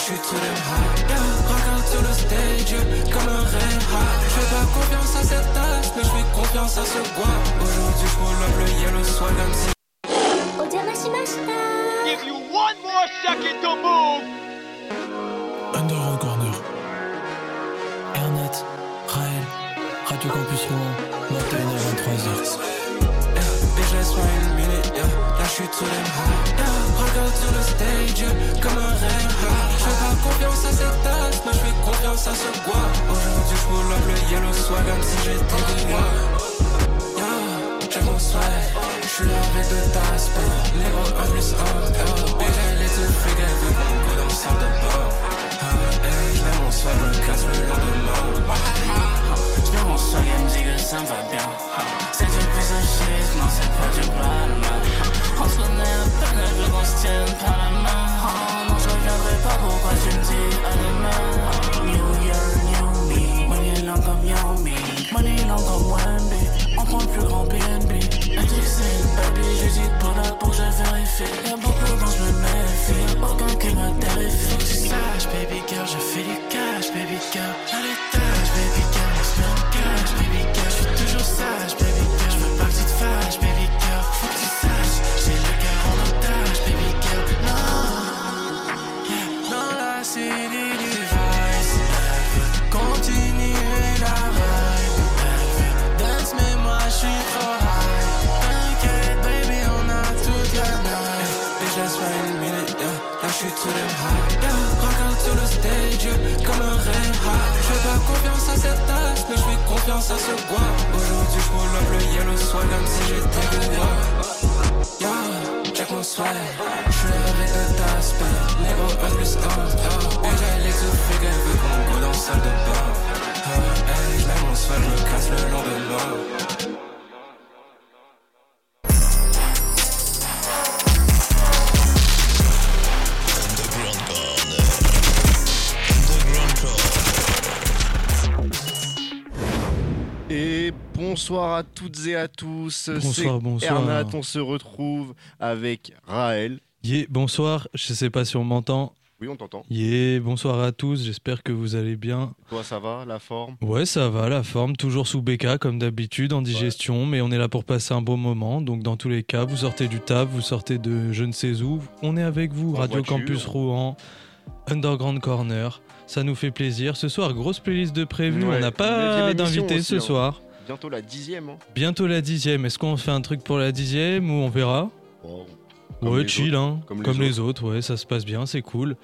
je suis tout them high. Yeah, regarde sur le stage, comme un hot. Je fais pas confiance à cette tasse, mais je fais confiance à ce bois. Aujourd'hui, je roule le yellow swag comme si. Give you one more second to move. Underground Corner. Ernet, Raël, Radio Campus Rouen, 21h 23h. Yeah, bitch, laisse-moi une minute, yeah. Là, je suis tout. Yeah, regarde sur le stage, comme un red confiance à cette tasse, mais je fais confiance à ce bois. Aujourd'hui, je roule up le yellow swag comme si j'étais des rois. Yeah, j'ai mon swag. Je suis là avec deux tasses, les gros 1 plus 1, yeah. Bitch, elle est tout fric, elle veut qu'on dans le de bord. Ah, hey, je mon swag, me casse le lendemain. J'viens mon swag, elle me dit que ça me va bien. C'est du de shit, non, c'est pas du mal. On se connaît à peine, veut qu'on se tienne par la main. Je reviendrai pas, pourquoi tu me dis à demain? New year, new me, money long comme Yao Money long comme Wemby, on prend le plus grand BNB. Elle dit que c'est baby, j'hésite pas là pour que je vérifie. Y'a beaucoup dont je me méfie, aucun qui me terrifie. Tu saches, baby girl, je fais du cash, baby girl. Les tâches, baby girl, met en cash, baby girl. J'suis toujours sage, baby Them high. Yeah, regarde sur le stage, comme un red hot. J'fais pas confiance à cette tasse, mais j'fais confiance à ce bois. Aujourd'hui, j'roule up le yellow comme si j'étais le roi. Yeah, check mon swag. J'suis avec le tasses, les gros 1 plus 1. Yeah, bitch, elle est tout fric, elle veut qu'on go dans salle de bain. Hey, j'mets mon swag, j'me casse le lendemain. Bonsoir à toutes et à tous. Bonsoir, bonsoir. Ernat, on se retrouve avec Raël. Yeah, bonsoir, je sais pas si on m'entend. Oui, on t'entend. Yeah, bonsoir à tous, j'espère que vous allez bien. Toi, ça va, la forme? Ouais, ça va, la forme, toujours sous BK comme d'habitude, en digestion, mais on est là pour passer un bon moment. Donc, dans tous les cas, vous sortez du taf, vous sortez de je ne sais où, on est avec vous, En Radio voiture. Campus Rouen, Underground Corner. Ça nous fait plaisir. Ce soir, grosse playlist de prévu. Ouais, on n'a pas d'invité ce hein. Bientôt la dixième. Hein. Bientôt la dixième. Est-ce qu'on fait un truc pour la dixième ou on verra comme ouais, chill, autres. hein. Comme Comme, les les, autres. ouais, ça se passe bien, c'est cool.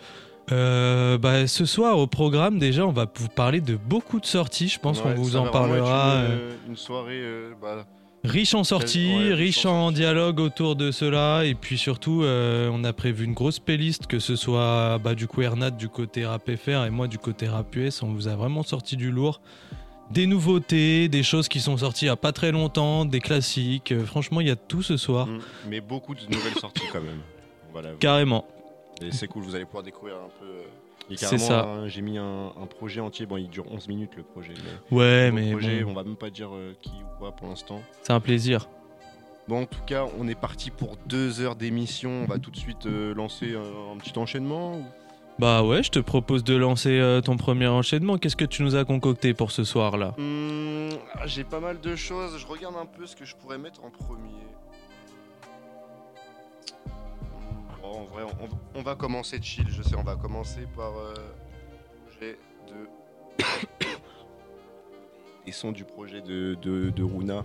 Euh, bah, ce soir, au programme, déjà, on va vous parler de beaucoup de sorties. Je pense Ouais, qu'on vous en parlera. Une, euh, euh, une soirée. euh, bah, riche en sorties, Ouais, riche en dialogue autour de cela. Et puis surtout, on a prévu une grosse playlist, que ce soit bah, du coup Ernat du côté rap FR et moi du côté rap US. On vous a vraiment sorti du lourd. Des nouveautés, des choses qui sont sorties il n'y a pas très longtemps, des classiques. Euh, franchement, il y a tout ce soir. mm, mais beaucoup de nouvelles sorties quand même. Voilà. Carrément. Et c'est cool, vous allez pouvoir découvrir un peu. euh, C'est ça. hein, J'ai mis un, un projet entier. Bon, il dure 11 minutes le projet. Mais Ouais, mais projet, bon, on va même pas dire euh, qui ou quoi pour l'instant. c'est un plaisir. Bon, en tout cas, on est parti pour deux heures d'émission. On va tout de suite euh, lancer un, un petit enchaînement. ou- Bah ouais, je te propose de lancer euh, ton premier enchaînement. Qu'est-ce que tu nous as concocté pour ce soir-là? Hmm, ah, J'ai pas mal de choses. Je regarde un peu ce que je pourrais mettre en premier. Hmm, en vrai, on, va commencer chill. Je sais, on va commencer par euh, projet de. Les sons du projet de, de, de Runa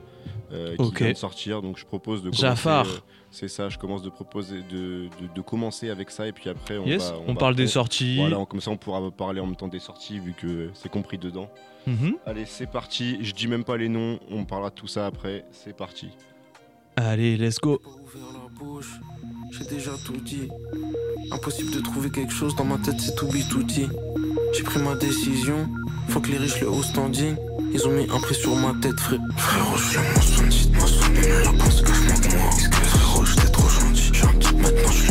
euh, qui vient de sortir. Donc je propose de commencer. Jafar. euh, c'est ça, je commence de proposer de, de, de commencer avec ça et puis après on Yes, va. on, va- parle des on- sorties. Voilà, comme ça on pourra parler en même temps des sorties vu que c'est compris dedans. Mhm. Allez, c'est parti. Je dis même pas les noms, on parlera de tout ça après. C'est parti. Allez, let's go. j'ai déjà tout dit. Impossible de trouver quelque chose dans ma tête, c'est tout dit. J'ai pris ma décision, faut que les riches le haut standing. Ils ont mis un prix sur ma tête, frère. Frérot, je le mentionne, dites-moi son mais la pense que je manque moi. Est-ce que frérot, j'étais trop gentil? J'ai un petit maintenant, je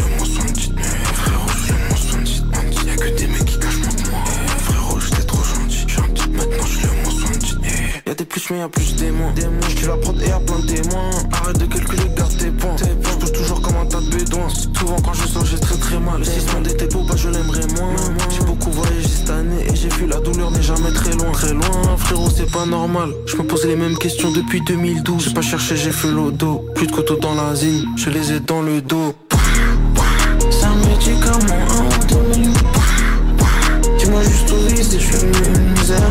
Y'a des plus mais y'a plus des moins. Des moins. J'tue la prod et y'a plein de témoins. Arrête de calculer, garde tes points. Tes points. J'pousse toujours comme un tas de bédouins. Souvent quand je sors, j'ai très très mal. Le 6 d'été pour bah je l'aimerais moins. J'ai beaucoup voyagé cette année et j'ai vu la douleur n'est jamais très loin. Très loin, frérot, c'est pas normal. Je me posais les mêmes questions depuis 2012. J'ai pas cherché, j'ai fait l'odo. Plus de couteau dans la zine, je les ai dans le dos. Ça médicament, un Dis-moi juste où c'est, je suis une misère.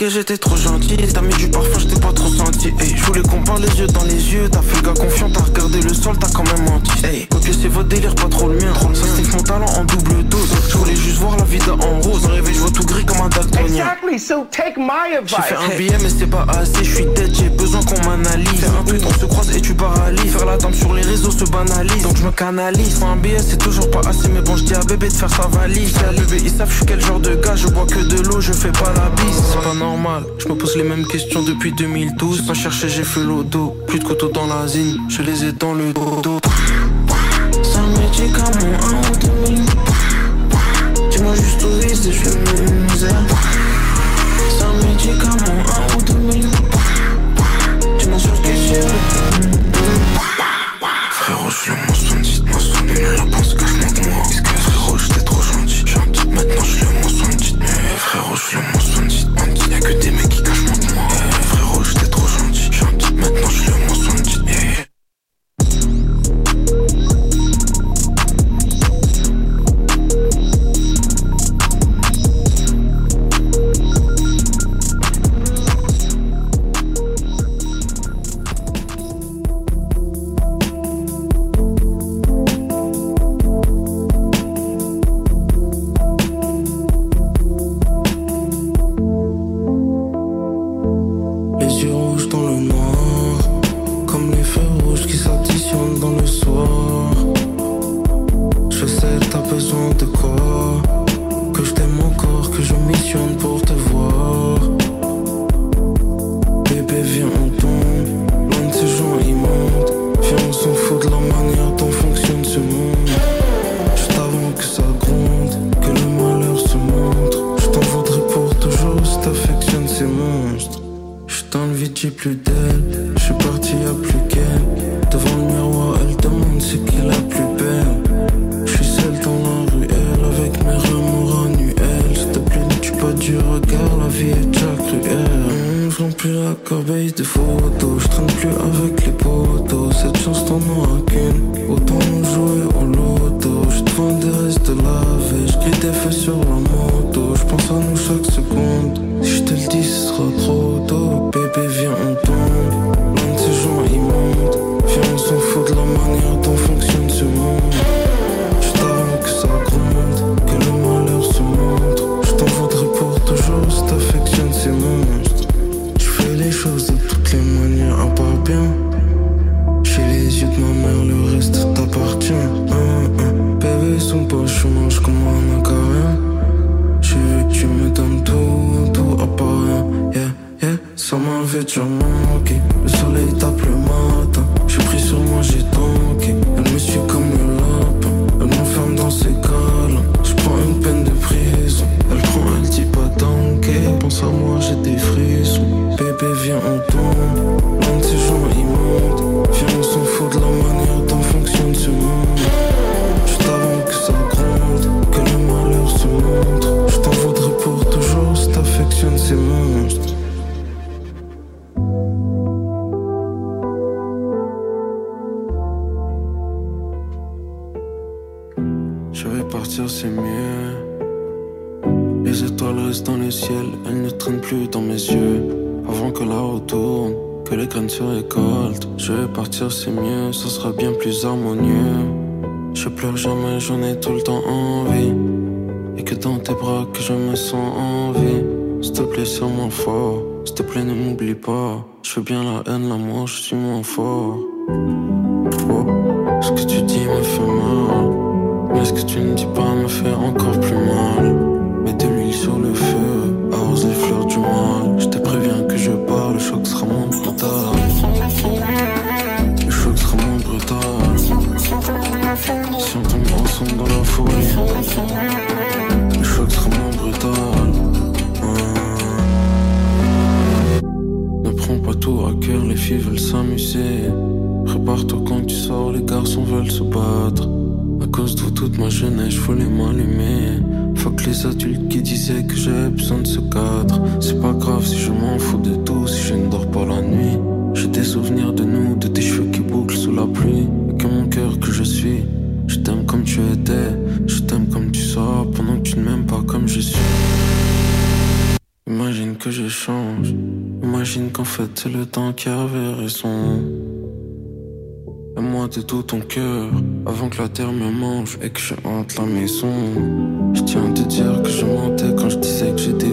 Ok, j'étais trop gentil, t'as mis du parfum, j'étais pas trop senti. Eh, je voulais qu'on parle les yeux dans les yeux, t'as fait le gars confiant, t'as regardé le sol, t'as quand même menti. Eh, que c'est votre délire, pas trop le mien. Ça c'est mon talent en double dose. Je voulais juste voir la vie en rose. En rêve, je vois tout gris comme un daltonien. Exactly, so take my J'ai fait un billet, mais c'est pas assez. Je suis dead, j'ai besoin qu'on m'analyse. Faire un on se croise et tu paralyses. Faire la dame sur les réseaux se banalise. Donc je me canalise. un billet, c'est toujours pas assez. Mais bon, je dis à bébé de faire sa valise. À bébé, ils savent je suis quel genre de gars. Je bois que de l'eau, je fais pas la bise. C'est pas normal. Je me pose les mêmes questions depuis 2012. J'ai pas cherché, j'ai fait l'auto. Plus de couteaux dans la zine, je les ai dans le dos. C'est médicament, un millions. Dis-moi juste où et je une misère. C'est un médicament, Je sais, t'as besoin de quoi Que je t'aime encore, que je missionne pour te voir. Bébé, viens, on tombe. Loin de ces gens immondes. Viens, on s'en fout de la manière dont plus d'elle. J'suis parti, y'a plus qu'elle. Devant le miroir, elle demande c'est qui la plus belle. J'suis seul dans la ruelle avec mes remords annuels. S'il te plaît, ne tue pas du regard, la vie est déjà cruelle. Mmh, J'remplis la corbeille de photos. J'traîne plus avec les potos. Cette chance t'en auras qu'une. Autant jouer au loto. J'suis devant des restes de laver. J'cris des feux sur la moto. J'pense à nous chaque seconde. Te plaît, ne m'oublie pas. Je fais bien la haine, l'amour, je suis moins fort. Ce que tu dis me fait mal? Mais ce que tu ne dis pas me fait encore plus tout ton cœur avant que la terre me mange et que je hante la maison. Je tiens à te dire que je mentais quand je disais que j'étais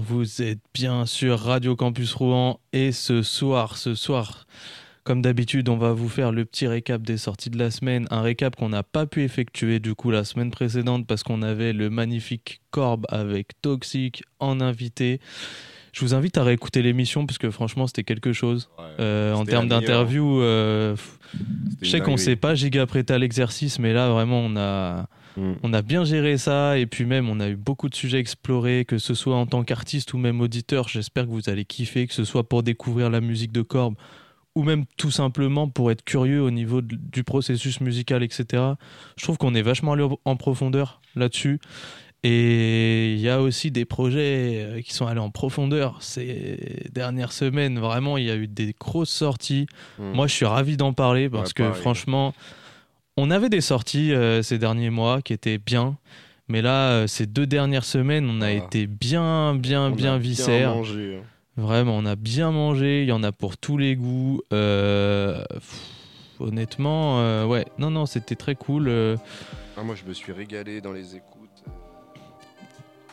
Vous êtes bien sur Radio Campus Rouen et ce soir, ce soir, comme d'habitude, on va vous faire le petit récap des sorties de la semaine, un récap qu'on n'a pas pu effectuer du coup la semaine précédente parce qu'on avait le magnifique Corbe avec Toxic en invité. Je vous invite à réécouter l'émission parce que franchement c'était quelque chose. Euh, en termes d'interview, euh, je sais qu'on ne s'est pas giga prêté à l'exercice, mais là vraiment on a Mm. On a bien géré ça et puis même on a eu beaucoup de sujets explorés, que ce soit en tant qu'artiste ou même auditeur. J'espère que vous allez kiffer, que ce soit pour découvrir la musique de Corbe ou même tout simplement pour être curieux au niveau du processus musical, etc. Je trouve qu'on est vachement allé en profondeur là-dessus. Et il y a aussi des projets euh, qui sont allés en profondeur ces dernières semaines. Vraiment, il y a eu des grosses sorties. Mm. Moi, je suis ravi d'en parler parce que franchement, on avait des sorties euh, ces derniers mois qui étaient bien. Mais là, euh, ces deux dernières semaines, on a Ah. été bien, bien, On bien viscère. mangé, hein. Vraiment, on a bien mangé. Il y en a pour tous les goûts. Euh, pff, honnêtement, ouais. Non, non, c'était très cool. Ah, moi, je me suis régalé dans les écoutes. De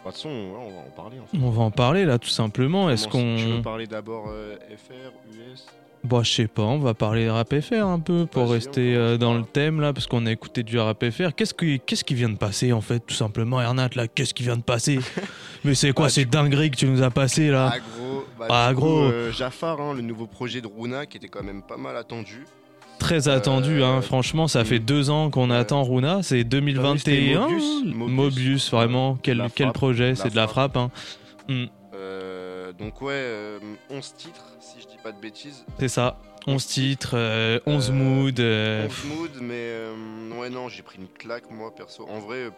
toute façon, ouais, on va en parler. En fait. On va en parler là, tout simplement. Est-ce Comment- Tu veux qu'on. parler d'abord FR, US Bon, je sais pas, on va parler de rap FR un peu pour Vas-y, rester euh, dans le thème là, parce qu'on a écouté du rap FR. Qu'est-ce qui, qu'est-ce qui vient de passer en fait, tout simplement, Ernat là? Qu'est-ce qui vient de passer? Mais c'est quoi Ah, ces dingueries que tu nous as passé là? Ah gros, bah, Ah, coup, gros. euh, Jafar, hein, le nouveau projet de Runa qui était quand même pas mal attendu. Très attendu, hein. euh, franchement, ça fait mm. deux ans qu'on attend Runa, c'est 2021. c'était Mobius. Mobius, Mobius. vraiment, quel, quel projet, c'est de la frappe. hein. Euh, donc ouais, euh, 11 titres, pas de bêtises. C'est ça, 11 titres, euh, 11 Euh, moods. euh, 11 moods, mais euh, ouais non, j'ai pris une claque moi perso. En vrai,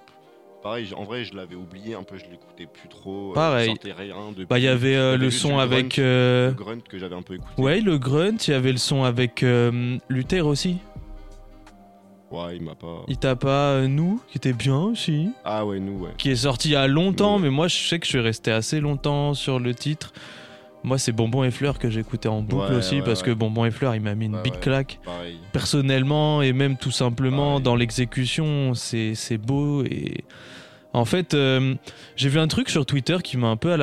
pareil, en vrai je l'avais oublié un peu, je l'écoutais plus trop. euh, Pareil. je sentais rien depuis. Bah, il y avait le son avec. grunt, Le grunt que j'avais un peu écouté. Ouais, le grunt, il y avait le son avec Luther aussi. Ouais, il m'a pas. Il t'a pas euh, Nous, qui était bien aussi. Ah ouais, nous ouais. Qui est sorti il y a longtemps, Ouais. mais moi je sais que je suis resté assez longtemps sur le titre. Moi, c'est Bonbon et Fleurs que j'écoutais en boucle Ouais, aussi, ouais, parce que. Bonbon et Fleurs, il m'a mis une big claque. Pareil. personnellement et même tout simplement Pareil. dans l'exécution, c'est beau. Et en fait, euh, j'ai vu un truc sur Twitter qui m'a un peu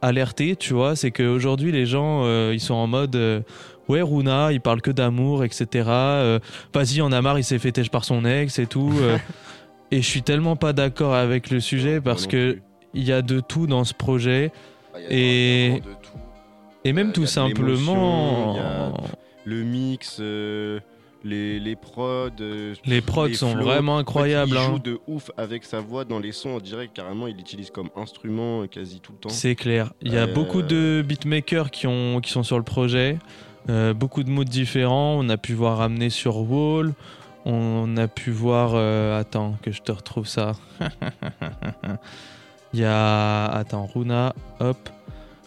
alerté, tu vois, c'est qu'aujourd'hui les gens euh, ils sont en mode euh, ouais Runa, il parle que d'amour, etc. Euh, Vas-y, on a marre, il s'est fait têche par son ex et tout. et je suis tellement pas d'accord avec le sujet parce que il y a de tout dans ce projet Ah, et-. Et même Euh, tout simplement. Le mix, euh, les, les prods. euh, Les prods les sont flows. vraiment En fait, incroyables. il hein. joue de ouf avec sa voix dans les sons. On dirait que carrément il l'utilise comme instrument euh, quasi tout le temps. C'est clair. Il y a Euh, beaucoup de beatmakers qui, ont, qui sont sur le projet. Euh, beaucoup de moods différents. On a pu voir ramener sur Wall. On a pu voir. euh, attends, que je te retrouve ça. Il y a. Attends, Runa. Hop.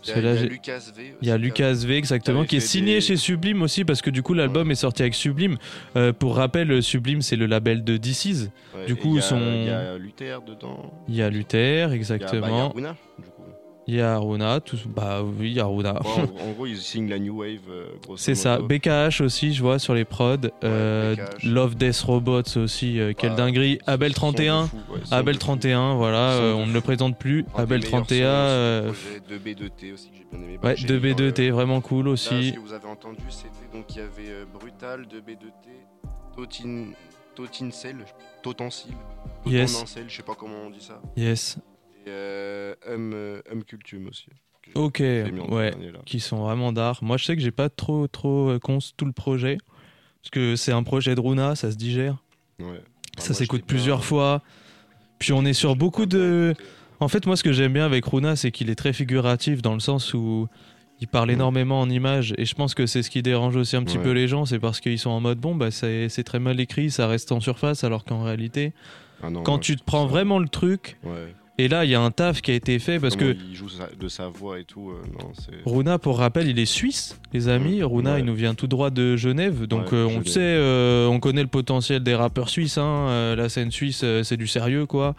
Il y Parce a, il y Lucas V. il y a Lucas V exactement qui est signé des- chez Sublime aussi parce que du coup l'album est sorti avec Sublime. Euh, pour rappel, Sublime c'est le label de DC's. Ouais, du coup, il y a- son- Il y a Luther dedans. Il y a Luther Il y a- bah, il y a exactement. Du coup. Il y a Runa. Tout... Bah oui, il y a Runa. Ouais, en, en gros, ils signent la New Wave. euh, C'est ça. BKH aussi, je vois sur les prods. Euh. Love Death Robots aussi, euh, quelle Ouais, dinguerie. Abel son de 31, fou, ouais, Abel de fou. 31, voilà, euh, on ne le présente plus. Un Abel meilleurs 31, sons aussi, euh, projet 2B2T aussi que j'ai bien aimé. Bah, ouais, j'ai mis dans 2B2T, le- vraiment cool Là, aussi. ce que vous avez entendu, c'était donc il y avait Brutal de B2T, Totin, Totincel, Totencil, Yes. Totenancel, je sais pas comment on dit ça, Yes. Et euh, Hum, euh, Hum Cultum aussi. Ok, ouais. dernier. Qui sont vraiment d'art. Moi, je sais que j'ai pas trop, trop euh, cons tout le projet. Parce que c'est un projet de Runa, ça se digère. Ouais. Enfin, ça s'écoute plusieurs bien- fois. Puis on est sur beaucoup de. En fait, moi, ce que j'aime bien avec Runa, c'est qu'il est très figuratif dans le sens où il parle Mm. énormément en images. Et je pense que c'est ce qui dérange aussi un petit Ouais. peu les gens. C'est parce qu'ils sont en mode bon, bah, c'est très mal écrit, ça reste en surface, alors qu'en réalité, Ah non, quand tu te prends vraiment le truc, Ouais. Et là, il y a un taf qui a été fait parce Comment que. il joue de sa voix et tout, euh, non. Runa, pour rappel, il est suisse, les amis. Runa, ouais. il nous vient tout droit de Genève. Donc, Ouais, euh, on sait, euh, on connaît le potentiel des rappeurs suisses. hein. La scène suisse, c'est du sérieux, quoi.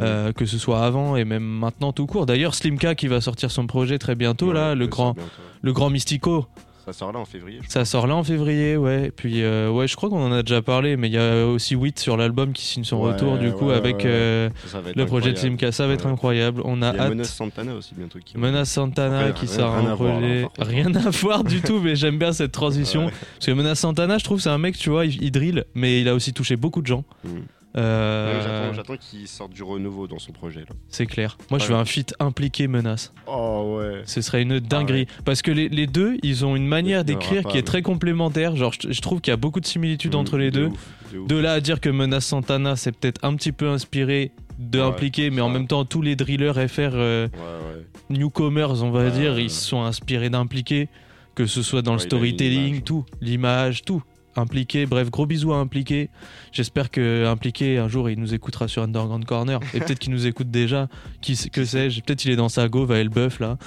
Euh, que ce soit avant et même maintenant tout court. D'ailleurs, Slimka qui va sortir son projet très bientôt, Ouais, là, le grand, bientôt. le grand Mystico. Ça sort là en février. Ça sort là en février, ouais. Puis, euh, ouais, je crois qu'on en a déjà parlé, mais il y a aussi Witt sur l'album qui signe son Ouais, retour, du coup, ouais, avec ouais, euh. Ça, ça le projet de. Slimka. Ça va être incroyable. On a Il y a hâte. Menace Santana aussi bientôt qui Menace Santana qui rien- sort rien un à voir, là, projet. rien à voir du tout, mais j'aime bien cette transition. Ouais. Parce que Menace Santana, je trouve, c'est un mec, tu vois, il, il drill, mais il a aussi touché beaucoup de gens. Mm. Euh, J'attends, qu'il sorte du renouveau dans son projet. C'est clair. Moi, je veux un feat impliqué Menace. Oh ouais. Ce serait une dinguerie. Parce que les, les deux, ils ont une manière d'écrire qui est mais- très complémentaire. Genre, je, je trouve qu'il y a beaucoup de similitudes entre les De deux. ouf, de ouf. De là à dire que Menace Santana, c'est peut-être un petit peu inspiré de Ouais, mais ça. en même temps, tous les drillers FR euh, Ouais, ouais. newcomers, on va dire, ils se sont inspirés d'impliquer, que ce soit dans le storytelling, tout, l'image, tout. Impliqué, bref, gros bisous à Impliqué. J'espère que Impliqué, un jour, il nous écoutera sur Underground Corner. Et peut-être qu'il nous écoute déjà. Qui, que sais-je Peut-être il est dans sa go, à Elbeuf, là.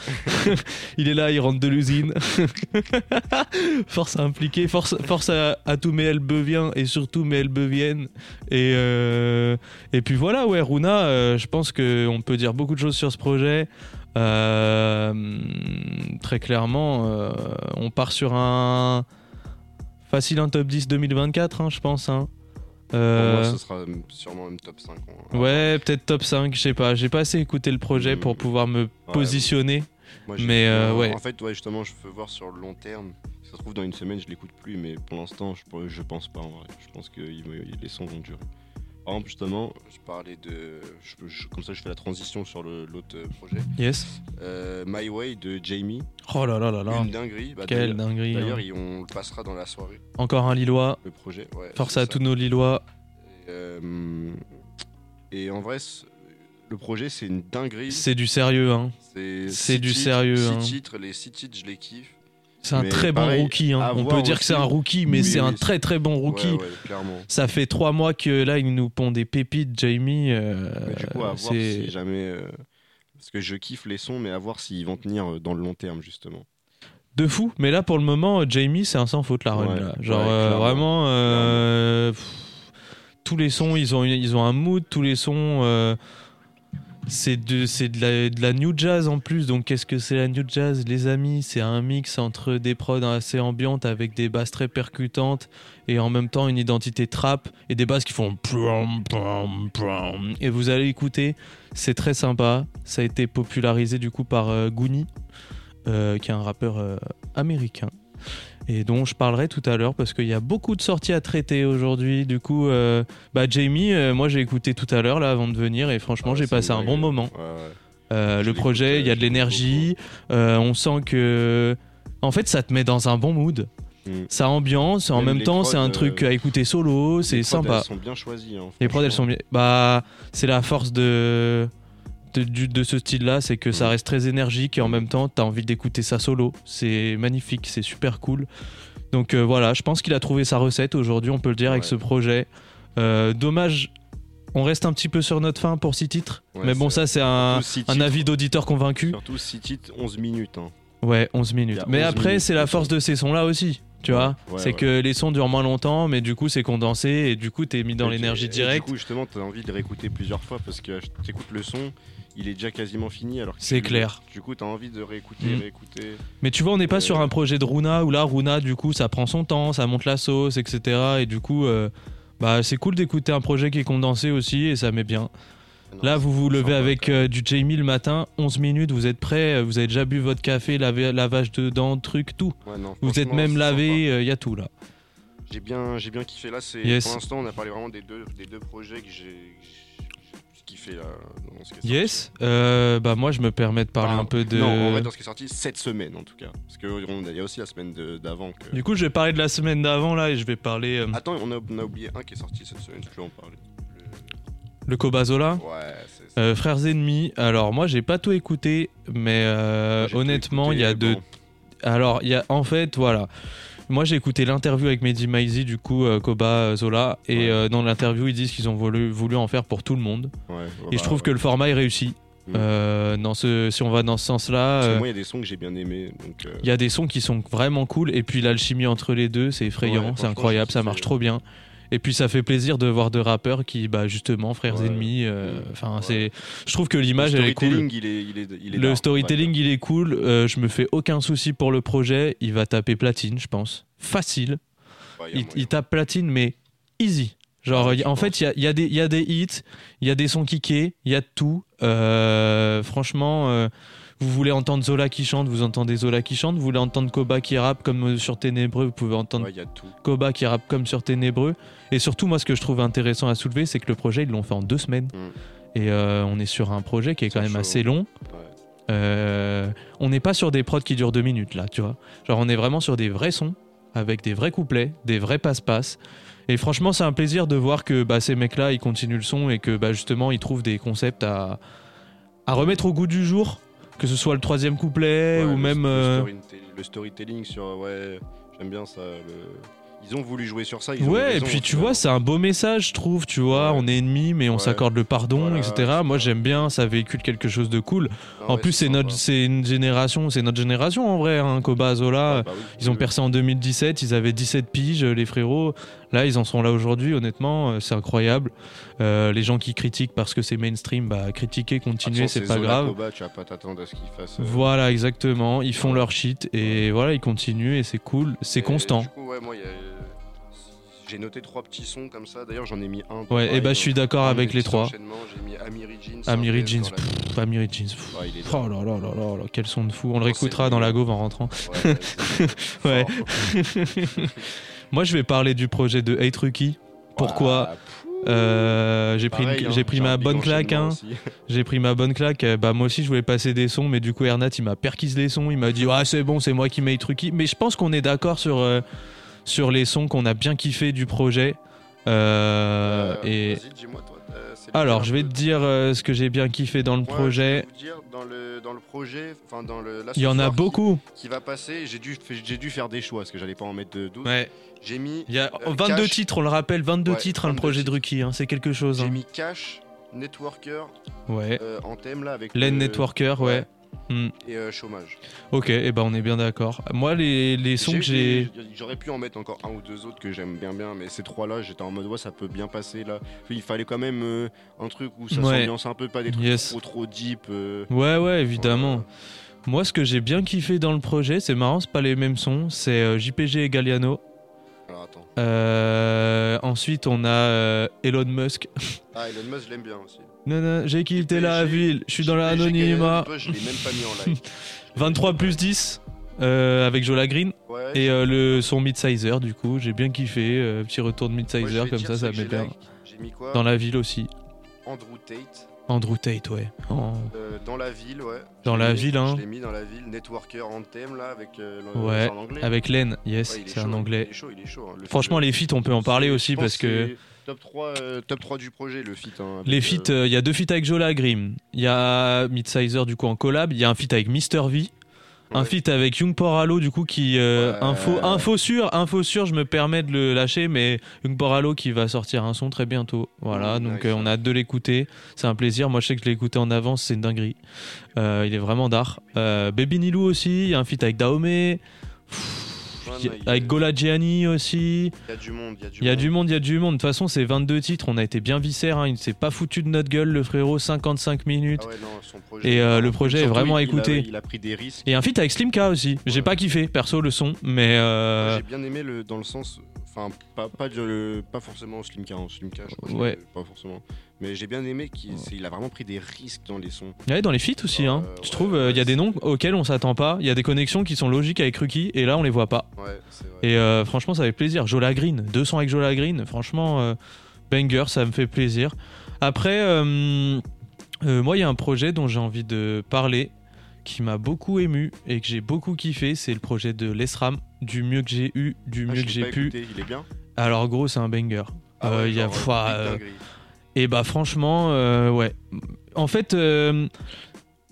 il est là, il rentre de l'usine. force à Impliqué, force, force à, à tous mes Elbeviens et surtout mes Elbeviennes. Et, euh, et puis voilà, ouais, Runa, euh, je pense qu'on peut dire beaucoup de choses sur ce projet. Euh, très clairement, on part sur un facile un top 10 2024, hein, je pense. hein. Pour Euh, moi, ce sera euh, sûrement même top 5. hein. ouais, peut-être top 5, je sais pas. J'ai pas assez écouté le projet pour Mm. pouvoir me Ouais, positionner. Moi, Mais, euh, ouais. En fait, ouais, justement, je veux voir sur le long terme. Si ça se trouve, dans une semaine, je l'écoute plus, mais pour l'instant, je, je pense pas en vrai. Je pense que les sons vont durer. Par exemple, justement, je parlais de. je- je- comme ça, je fais la transition sur l'autre euh, projet. Yes. Euh, My Way de Jamie. Oh là là là là. Une dinguerie. Bah, Quelle dinguerie. D'ailleurs, hein. on le passera dans la soirée, Encore un Lillois. le projet. Ouais, Force à tous nos Lillois. Et, euh, et en vrai, le projet, c'est une dinguerie. C'est du sérieux, hein. C'est du titres, sérieux, Six hein. titres, les six titres, je les kiffe. C'est un Mais très bon rookie. hein. On peut dire que c'est un rookie, mais c'est un très très bon rookie. Ouais, ouais, clairement. Ça fait trois mois que là, il nous pond des pépites, Jamie. euh, Mais du coup, à voir si jamais. euh, Parce que je kiffe les sons, mais à voir s'ils vont tenir euh, dans le long terme, justement. de fou. Mais là, pour le moment, Jamie, c'est un sans faute la run. Ouais, là. Genre euh, vraiment, pff, tous les sons, ils ont ils ont un mood. Tous les sons. C'est de, la, new jazz en plus, donc qu'est-ce que c'est la new jazz, les amis? C'est un mix entre des prods assez ambiantes avec des basses très percutantes et en même temps une identité trap et des basses qui font et vous allez écouter, c'est très sympa. Ça a été popularisé du coup par euh, Goonie, euh, qui est un rappeur euh, américain et dont je parlerai tout à l'heure parce qu'il y a beaucoup de sorties à traiter aujourd'hui. Du coup, euh, bah Jamie, euh, moi j'ai écouté tout à l'heure là avant de venir et franchement Ah, j'ai passé un bon moment. Ouais, ouais. Euh, le projet, il y a de l'énergie. on sent que, en fait, ça te met dans un bon mood. Mm. Ça ambiance. En Même temps, c'est un truc à écouter solo. C'est Les prods, sympa. Elles sont bien choisies. hein, Les prods, elles sont bien. Bah, c'est la force de, du- de ce style-là, c'est que ça Mm. reste très énergique et en même temps, t'as envie d'écouter ça solo. C'est magnifique, c'est super cool. Donc euh, voilà, je pense qu'il a trouvé sa recette aujourd'hui, on peut le dire, avec ce projet. Euh, dommage, on reste un petit peu sur notre fin pour six titres. Ouais, mais bon, ça, c'est un, avis d'auditeur convaincu. Surtout 6 titres, 11 minutes. hein. Ouais, 11 Il minutes. Mais 11 après, c'est la force de ces sons-là aussi. Tu vois ouais, C'est ouais. que les sons durent moins longtemps, mais du coup, c'est condensé et du coup, t'es mis dans l'énergie directe. Du coup, justement, t'as envie de réécouter plusieurs fois parce que tu écoutes le son, il est déjà quasiment fini. alors que C'est clair. Du coup, t'as envie de réécouter, Mm. réécouter. Mais tu vois, on n'est pas Euh, sur un projet de Runa où là, Runa, du coup, ça prend son temps, ça monte la sauce, etc. Et du coup, euh, bah, c'est cool d'écouter un projet qui est condensé aussi et ça met bien. Non, Là, vous vous levez avec euh, du Jamie le matin, 11 minutes, vous êtes prêts, vous avez déjà bu votre café, lavé, lavage de dents, truc, tout. Ouais, non, Vous êtes même lavé, il y a tout là. J'ai bien, j'ai bien kiffé. Là, c'est Yes. pour l'instant, on a parlé vraiment des deux, des deux projets que j'ai kiffé là. Dans ce qui est sorti. Yes, euh, bah moi je me permets de parler Enfin, un peu de. Non, en vrai, dans ce qui est sorti cette semaine en tout cas. Parce qu'il y a aussi la semaine de- d'avant. Que... Du coup, je vais parler de la semaine d'avant là et je vais parler euh, Attends, on a, on a oublié un qui est sorti cette semaine. En parler. le Kobazola. Le- Ouais, c'est ça. Euh, Frères ennemis. Alors moi j'ai pas tout écouté, mais euh, Moi, j'ai tout honnêtement il y a de. bon. Alors il y a en fait voilà. Moi j'ai écouté l'interview avec Mehdi Maizi du coup euh, Koba euh, Zola et Ouais. euh, dans l'interview ils disent qu'ils ont voulu, voulu en faire pour tout le monde Ouais, et je bah, trouve que le format est réussi. Mm. Euh, dans ce si on va dans ce sens-là, moi, il y a des sons que j'ai bien aimés. Il y a des sons qui sont vraiment cool et puis l'alchimie entre les deux c'est effrayant, c'est incroyable, ça marche trop bien. Et puis ça fait plaisir de voir deux rappeurs qui bah justement frères Ouais. ennemis. euh. Enfin Ouais. c'est, je trouve que l'image elle est cool. storytelling, il est, il est, il est Le storytelling, il est cool. euh, je me fais aucun souci pour le projet. Il va taper platine, je pense. Facile. Ouais, il tape platine, mais easy. Genre, Ah, en fait, il y a, y, des- il y a des hits, il y a des sons kickés, il y a tout. Euh, franchement, euh, vous voulez entendre Zola qui chante, vous entendez Zola qui chante. Vous voulez entendre Koba qui rappe comme euh, sur Ténébreux, vous pouvez entendre Ouais, tout. Koba qui rappe comme sur Ténébreux. Et surtout, moi, ce que je trouve intéressant à soulever, c'est que le projet, ils l'ont fait en deux semaines. Mm. Et euh, on est sur un projet qui est quand même chaud. assez long. Ouais. Euh, on n'est pas sur des prods qui durent deux minutes là, tu vois. Genre on est vraiment sur des vrais sons avec des vrais couplets, des vrais passe-passe. Et franchement, c'est un plaisir de voir que bah, ces mecs-là, ils continuent le son et que bah, justement, ils trouvent des concepts à, à remettre au goût du jour, que ce soit le troisième couplet Ouais, ou le- même. le, euh, storytelling- le storytelling sur. Ouais, j'aime bien ça. le- ils ont voulu jouer sur ça. ils ont Ouais, et puis tu vois, c'est un beau message, je trouve, tu vois, Ouais. on est ennemis, mais on Ouais. s'accorde le pardon, Voilà, etc. Moi, j'aime bien, ça véhicule quelque chose de cool. Ah en ouais, plus, c'est notre, c'est une génération, c'est notre génération en vrai, hein, Koba, Zola. Ouais, bah oui, Ils ont oui. percé en 2017, ils avaient 17 piges, les frérots. Là, ils en sont là aujourd'hui, honnêtement, euh, c'est incroyable. Euh, les gens qui critiquent parce que c'est mainstream, bah, critiquer, continuer, c'est pas grave. Koba, tu vas pas t'attendre à ce qu'ils fassent. euh, Voilà, exactement. Ils font leur shit et voilà, ils continuent et c'est cool, c'est constant. Ouais, j'ai noté trois petits sons comme ça. D'ailleurs, j'en ai mis un. Ouais, et bah, je suis d'accord avec les trois. J'ai mis Amiri Jeans. Amiri Jeans, pff, Amiri Jeans. pff. Ouais, Oh là là là là là, quel son de fou. On le réécoutera dans la gauve en rentrant. Ouais, Ouais. Moi, je vais parler du projet de Hate Rookie. Pourquoi Ah, Euh, J'ai pris, une- pareil, hein, j'ai pris j'ai ma bonne claque. Hein. J'ai pris ma bonne claque. Bah moi aussi je voulais passer des sons, mais du coup Ernat il m'a perquise les sons. Il m'a dit ah c'est bon, c'est moi qui mets trucky. Mais je pense qu'on est d'accord sur euh, sur les sons qu'on a bien kiffé du projet. Euh, Euh, et vas-y, dis-moi, toi, alors je vais te dire euh, ce que j'ai bien kiffé dans le projet. dire, dans le, dans le projet, enfin dans le. là, Il y en a qui- beaucoup. Qui, va passer, j'ai dû, j'ai dû faire des choix parce que j'allais pas en mettre de 12. Ouais. J'ai mis, Il y a Euh, 22 Cash. titres, on le rappelle, 22 Ouais, titres hein, le 22 projet de. Rookie. hein, c'est quelque chose. j'ai hein. mis Cash, Networker Ouais. euh, en thème là avec. Len le- Networker, ouais. Hmm. Et euh, chômage. Ok, et ben on est bien d'accord. Moi les, les sons que j'ai. J'aurais pu en mettre encore un ou deux autres que j'aime bien bien, mais ces trois là, j'étais en mode ouais, ça peut bien passer là. Il fallait quand même euh, un truc où ça Ouais. s'ambiance un peu, pas des trucs Yes. trop trop deep. euh, Ouais ouais évidemment. voilà. Moi, ce que j'ai bien kiffé dans le projet, c'est marrant, c'est pas les mêmes sons, c'est JPG et Galliano. Alors attends. Ensuite, on a Elon Musk. Ah, Elon Musk, je l'aime bien aussi. Non, non, j'ai quitté la ville, je suis dans l'anonymat. Toi, je l'ai même pas mis en live. 23 plus 10 euh, avec Jola Green. Ouais. Et euh, le son Midsizer, du coup, j'ai bien kiffé. euh, petit retour de Midsizer, vais comme ça, ça quoi Dans la ville aussi. Andrew Tate. Andrew Tate, ouais. En- Euh, dans la ville, ouais. Dans la mis, ville, hein. Je l'ai mis dans la ville. Networker Anthem, là, avec Ouais, anglais. Avec Len, yes, Ouais, c'est un anglais. Franchement, les feats, on peut en parler aussi parce que. Top 3, euh, top 3 du projet, le feat. hein, Les euh, feats, euh, il y a deux feats avec Jola Grimm. Il y a Midsizer du coup en collab. Il y a un feat avec Mr V. Un feat avec Young Poralo du coup qui euh, Ouais. info info sûr info sûr je me permets de le lâcher mais Young Poralo qui va sortir un son très bientôt voilà donc nice. euh, on a hâte de l'écouter c'est un plaisir moi je sais que je l'ai écouté en avance c'est une dinguerie Euh, il est vraiment d'art euh, Baby Nilou aussi il y a un feat avec Daomé avec Gola Gianni aussi Il y a du monde, il y a du il y a monde. du monde, il y a du monde. De toute façon, c'est 22 titres. On a été bien viscères. Hein. Il ne s'est pas foutu de notre gueule, le frérot. 55 minutes. Ah ouais, non, son projet, Et, euh, le projet est vraiment à il a- écouter. Il a pris des risques. Et un feat avec Slimka aussi. J'ai Ouais. pas kiffé, perso, le son. Mais. euh, J'ai bien aimé le, dans le sens, enfin pas pas, de- le- pas forcément Slimka, hein, Slimka, je crois Ouais. pas forcément, mais j'ai bien aimé qu'il il a vraiment pris des risques dans les sons. Ouais, dans les feats aussi. Hein. Euh, ouais, trouve, euh, il y a des noms auxquels on s'attend pas. Il y a des connexions qui sont logiques avec Ruki. Et là, on les voit pas. Ouais, c'est vrai. Et euh, franchement, ça fait plaisir. Jola Green, 200 avec Jola Green. Franchement, euh, banger, ça me fait plaisir. Après, euh, euh, moi, il y a un projet dont j'ai envie de parler qui m'a beaucoup ému et que j'ai beaucoup kiffé. C'est le projet de l'ESRAM. Du mieux que j'ai eu, du Ah, mieux que j'ai pu. écouté, Il est bien? Alors, gros, c'est un banger. Ah Euh, ouais, il y a- big euh. Et bah franchement, euh, ouais. En fait, euh,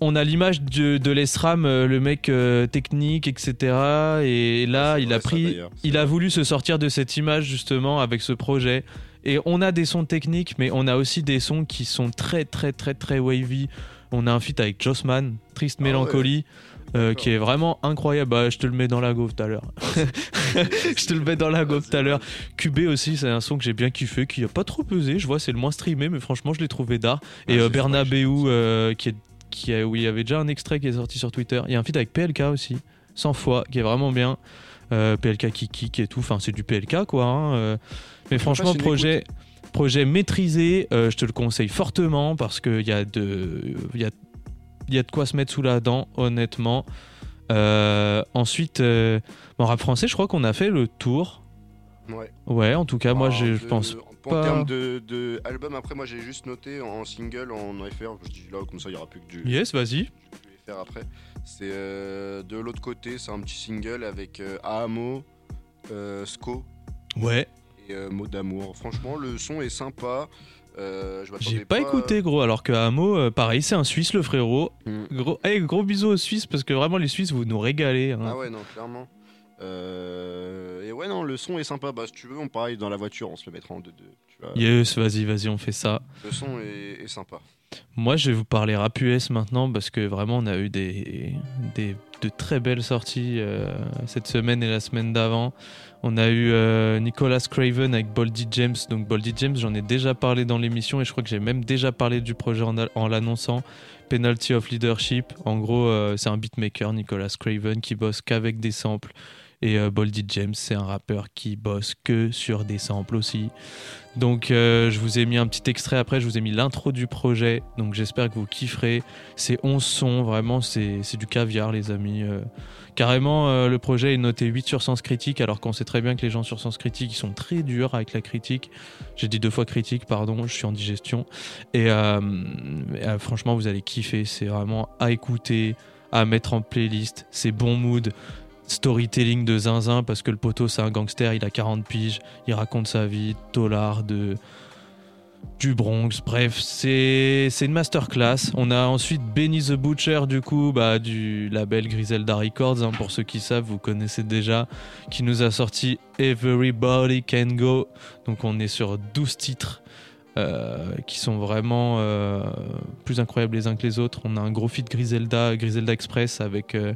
on a l'image de, de l'ESRAM, euh, le mec technique, etc. Et là, il a ça, pris, il a voulu se sortir de cette image justement avec ce projet. Et on a des sons techniques, mais on a aussi des sons qui sont très, très, très, très wavy. On a un feat avec Jossman, Triste Ah ouais. Euh, qui est vraiment incroyable. Bah, je te le mets dans la gauve tout à l'heure. je te le mets dans la gauve tout à l'heure. QB aussi, c'est un son que j'ai bien kiffé, qui a pas trop pesé. Je vois, c'est le moins streamé, mais franchement, je l'ai trouvé d'art. Et Ouais, euh, Bernabeu, euh, qui est, qui a, où il y avait déjà un extrait qui est sorti sur Twitter. Il y a un feat avec PLK aussi, 100 fois, qui est vraiment bien. PLK qui kick et tout. Enfin, c'est du PLK, quoi. hein. Mais franchement, projet, projet maîtrisé, je te le conseille fortement parce qu'il y a de. Y a, il y a de quoi se mettre sous la dent, honnêtement. Euh, ensuite, euh, en rap français, je crois qu'on a fait le tour. Ouais. Ouais, en tout cas, moi, Alors, je, pense En pas- termes de, de album, après, moi j'ai juste noté en single, en FR, je dis là, comme ça il y aura plus que du. Yes, vas-y. Faire après. C'est euh, de l'autre côté, c'est un petit single avec Ahamo, Sko Ouais. et Mot d'amour. Franchement, le son est sympa. Euh, J'ai pas, écouté, gros. Alors que Hamo, euh, pareil, c'est un Suisse, le frérot. Mm. Gros, hey, gros bisous aux Suisses parce que vraiment, les Suisses, vous nous régalez. hein. Ah ouais, non, clairement. Euh, et ouais, non, le son est sympa. Bah, si tu veux, on pareil dans la voiture, on se le mettra en 2-2. Tu vois. Yes, vas-y, vas-y, on fait ça. Le son est, est sympa. Moi, je vais vous parler rap US maintenant parce que vraiment, on a eu des, des de très belles sorties euh, cette semaine et la semaine d'avant. On a eu euh, Nicolas Craven avec Boldy James. Donc Boldy James, j'en ai déjà parlé dans l'émission et je crois que j'ai même déjà parlé du projet en, l'annonçant. Penalty of Leadership. En gros, euh, c'est un beatmaker, Nicolas Craven, qui bosse qu'avec des samples. Et euh, Boldy James, c'est un rappeur qui bosse que sur des samples aussi. Donc euh, je vous ai mis un petit extrait après, je vous ai mis l'intro du projet. Donc j'espère que vous kifferez. C'est 11 sons, vraiment, c'est du caviar, les amis. Euh, carrément, le projet est noté 8 sur Sens Critique, alors qu'on sait très bien que les gens sur Sens Critique, ils sont très durs avec la critique. J'ai dit deux fois critique, pardon, je suis en digestion. Et franchement, vous allez kiffer. C'est vraiment à écouter, à mettre en playlist. C'est bon mood storytelling de zinzin parce que le poteau c'est un gangster, il a 40 piges, il raconte sa vie, dollar de du Bronx, bref, c'est une masterclass. On a ensuite Benny the Butcher du coup, bah, du label Griselda Records, hein, pour ceux qui savent, vous connaissez déjà, qui nous a sorti Everybody Can Go. Donc on est sur 12 titres. euh, qui sont vraiment euh, plus incroyables les uns que les autres. On a un gros feat Griselda, Griselda Express avec euh,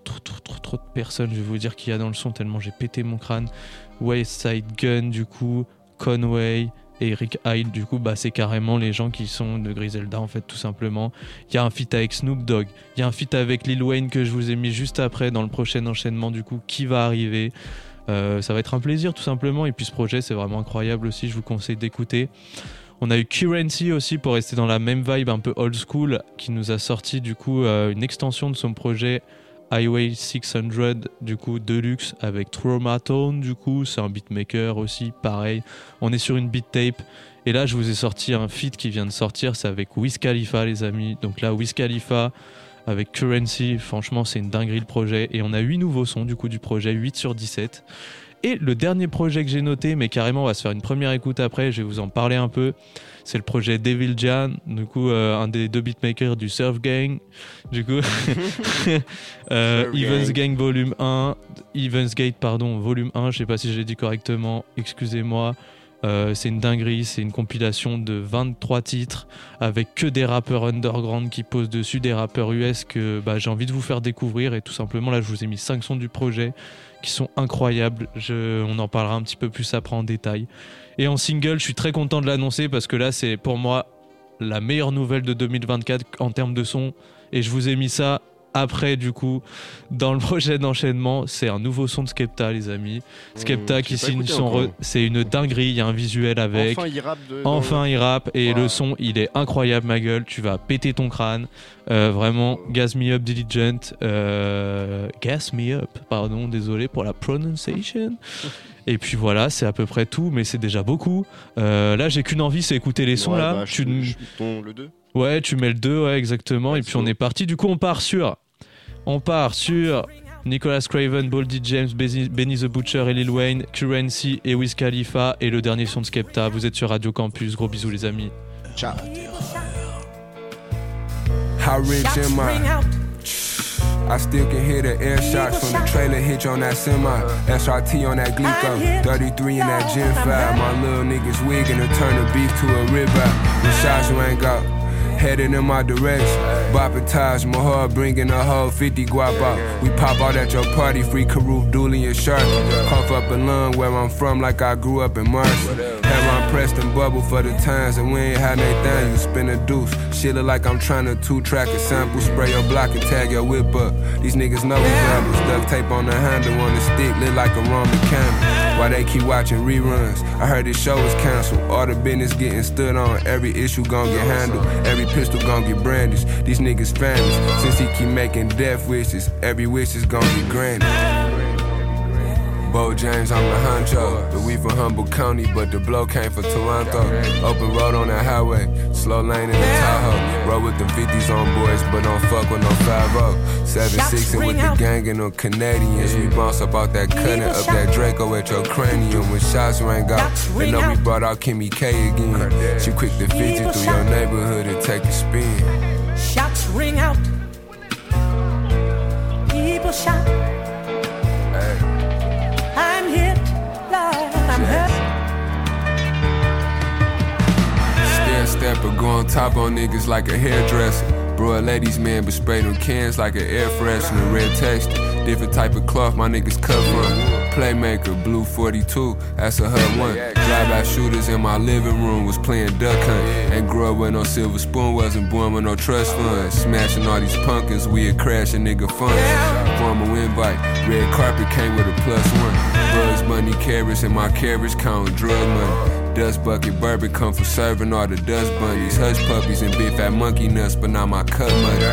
trop, de personnes. Je vais vous dire qu'il y a dans le son tellement j'ai pété mon crâne. West Side Gun du coup, Conway et Eric Hyde du coup bah c'est carrément les gens qui sont de Griselda en fait tout simplement. Il y a un feat avec Snoop Dogg, il y a un feat avec Lil Wayne que je vous ai mis juste après dans le prochain enchaînement du coup qui va arriver. Euh, ça va être un plaisir tout simplement et puis ce projet c'est vraiment incroyable aussi, je vous conseille d'écouter. On a eu Currency aussi pour rester dans la même vibe un peu old school qui nous a sorti du coup euh, une extension de son projet Highway 600 du coup Deluxe avec Traumatone du coup c'est un beatmaker aussi pareil. On est sur une beat tape. Et là je vous ai sorti un feat qui vient de sortir c'est avec Wiz Khalifa les amis. Donc là Wiz Khalifa avec Currency franchement c'est une dinguerie le projet. Et on a 8 nouveaux sons du coup du projet 8 sur 17 et le dernier projet que j'ai noté mais carrément on va se faire une première écoute après je vais vous en parler un peu. C'est le projet Devil Jan du coup euh, un des deux beatmakers du Surf Gang. Du coup euh, Evans. Gang volume 1 Evans Gate pardon volume 1 je sais pas si je l'ai dit correctement excusez-moi. Euh, c'est une dinguerie, c'est une compilation de 23 titres avec que des rappeurs underground qui posent dessus, des rappeurs US que bah, j'ai envie de vous faire découvrir et tout simplement là je vous ai mis 5 sons du projet qui sont incroyables, on en parlera un petit peu plus après en détail. Et en single, je suis très content de l'annoncer parce que là c'est pour moi la meilleure nouvelle de 2024 en termes de son et je vous ai mis ça après du coup dans le prochain enchaînement c'est un nouveau son de Skepta les amis Skepta Mmh, qui j'ai pas signe son re- c'est une dinguerie il y a un visuel avec Enfin, il rappe de. Enfin, il rappe et le son, il est incroyable, ma gueule. Tu vas péter ton crâne. Euh, vraiment, gas me up, diligent. Euh, gas me up, pardon, désolé pour la pronunciation. Et puis voilà, c'est à peu près tout, mais c'est déjà beaucoup. Euh, là, j'ai qu'une envie, c'est écouter les sons Ouais, là. bah, tu, je- ton- le 2 Ouais, tu mets le 2, ouais, exactement. Ouais, et puis on est parti. Du coup, on part sur. On part sur Nicolas Craven, Boldy James, Benny the Butcher et Lil Wayne, Currency et Wiz Khalifa. Et le dernier son de Skepta. Vous êtes sur Radio Campus. Gros bisous, les amis. Ciao. How rich am I? I still can hear the air shots from the trailer hitch on that semi. SRT on that Glico, 33 in that Gen 5. My little niggas wigging to turn the beef to a ribeye. The shots you ain't got. Headed in my direction, bopping Taj Mahal, bringing a whole 50 guap out. We pop out at your party, free Karoof, Dooley, and Shark. Cough up a lung where I'm from, like I grew up in Marcy. Have on and bubble for the times, and we ain't had anything. You spin a deuce, shit look like I'm trying to two track a sample, spray your block and tag your whip up. These niggas know we rebels, duct tape on the handle on the stick, lit like a Roman candle. Why they keep watching reruns? I heard this show was canceled. All the business getting stood on, every issue gon' get handled, every pistol gon' get brandished. These niggas famous, since he keep making death wishes, every wish is gon' get granted. Bo James, I'm the honcho. The we from Humboldt County, but the blow came from Toronto. Open road on that highway, slow lane in the Tahoe. Roll with the 50s on boys, but don't fuck with no 5 7 6 and with the gang and them Canadians. We bounce up out that cutting, up that Draco at your cranium. When shots rang out, they know we brought out Kimmy K again. She quick to 50 through your neighborhood and take a spin. Shots ring out. People shout. That, but go on top on niggas like a hairdresser. Bro, a ladies man, but spray them cans like an air freshener, red texture. Different type of cloth my niggas cut from. Playmaker, blue 42, that's a hut one. Drive-by shooters in my living room was playing duck hunt. Ain't grew up with no silver spoon, wasn't born with no trust fund. Smashing all these punkers, we a crashing nigga fun. Formal invite, red carpet came with a plus one. Bugs money carrots and my carriage count drug money. Dust bucket bourbon come from serving all the dust bunnies. Hush puppies and big fat monkey nuts, but not my cut money.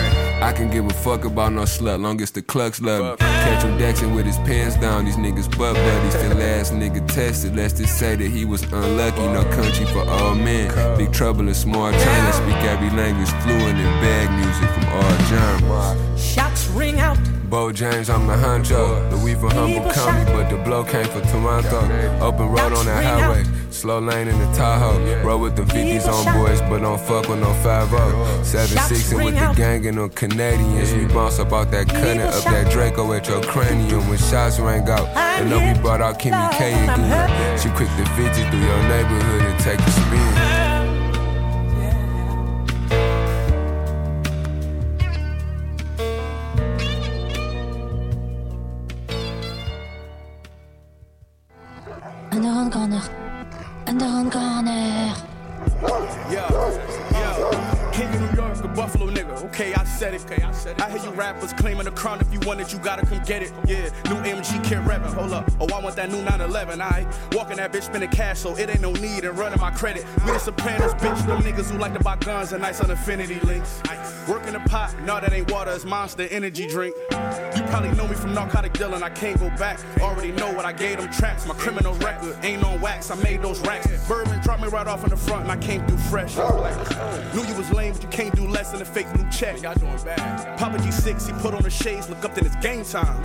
I can give a fuck about no slut, long as the clucks love me. Catch him Dexing with his pants down, these niggas butt buddies. The last nigga tested, let's just say that he was unlucky. No country for all men. Big trouble in small China, speak every language fluent in bag music from all genres. Shots ring out. Bo James, I'm the honcho. Louis for humble county, but the blow came for Toronto. Open road on that highway. Slow lane in the Tahoe. Roll with the 50s on boys, but don't fuck with no 5 7 6 and with the gang and no Canadians. We bounce about that cutting up that Draco at your cranium. When shots rang out, I know we brought out Kimmy K again. She quick to 50 through your neighborhood and take a spin. Underground Corner. Underground Corner. Yeah. Buffalo nigga. Okay, I said it. Okay, I said it. I hear you rappers claiming the crown. If you want it, you gotta come get it. Yeah, new MG kid rapping. Hold up. Oh, I want that new 911. I walking that bitch spending cash, so it ain't no need in running my credit. We the Sopranos, bitch. Them niggas who like to buy guns and nice on infinity links. Working the pot, no, that ain't water, it's monster energy drink. You probably know me from narcotic dealing, I can't go back. Already know what I gave them tracks. My criminal record ain't on wax, I made those racks. Bourbon dropped me right off in the front, and I came through fresh. Knew you was lame, but you can't do less than a fake blue check. Y'all doing bad. Papa G6, he put on the shades, look up, then it's game time.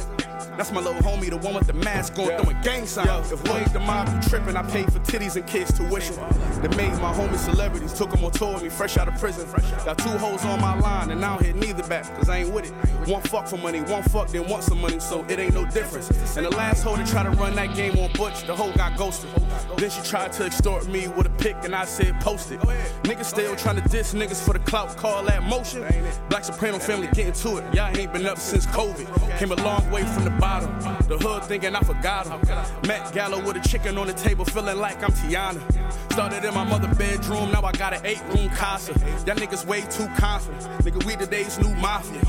That's my little homie, the one with the mask on, throwing gang signs. If we ain't the mob, you tripping, I paid for titties and kids tuition. They made my homie celebrities, took them on tour with me, fresh out of prison. Got two hoes on my line, and I don't hit neither back, cause I ain't with it. One fuck for money, one fuck, then want some money, so it ain't no difference. And the last hoe that tried to run that game on Butch, the hoe got ghosted. Then she tried to extort me with a pic, and I said, post it. Niggas still trying to diss niggas for the clout, call that motion. Black Soprano family getting to it, y'all ain't been up since COVID. Came a long way from the bottom. The hood thinking I forgot him. Met Gallo with a chicken on the table, feeling like I'm Tiana. Started in my mother bedroom, now I got an eight room casa. Y'all niggas way too confident. Nigga, we today's new mafia.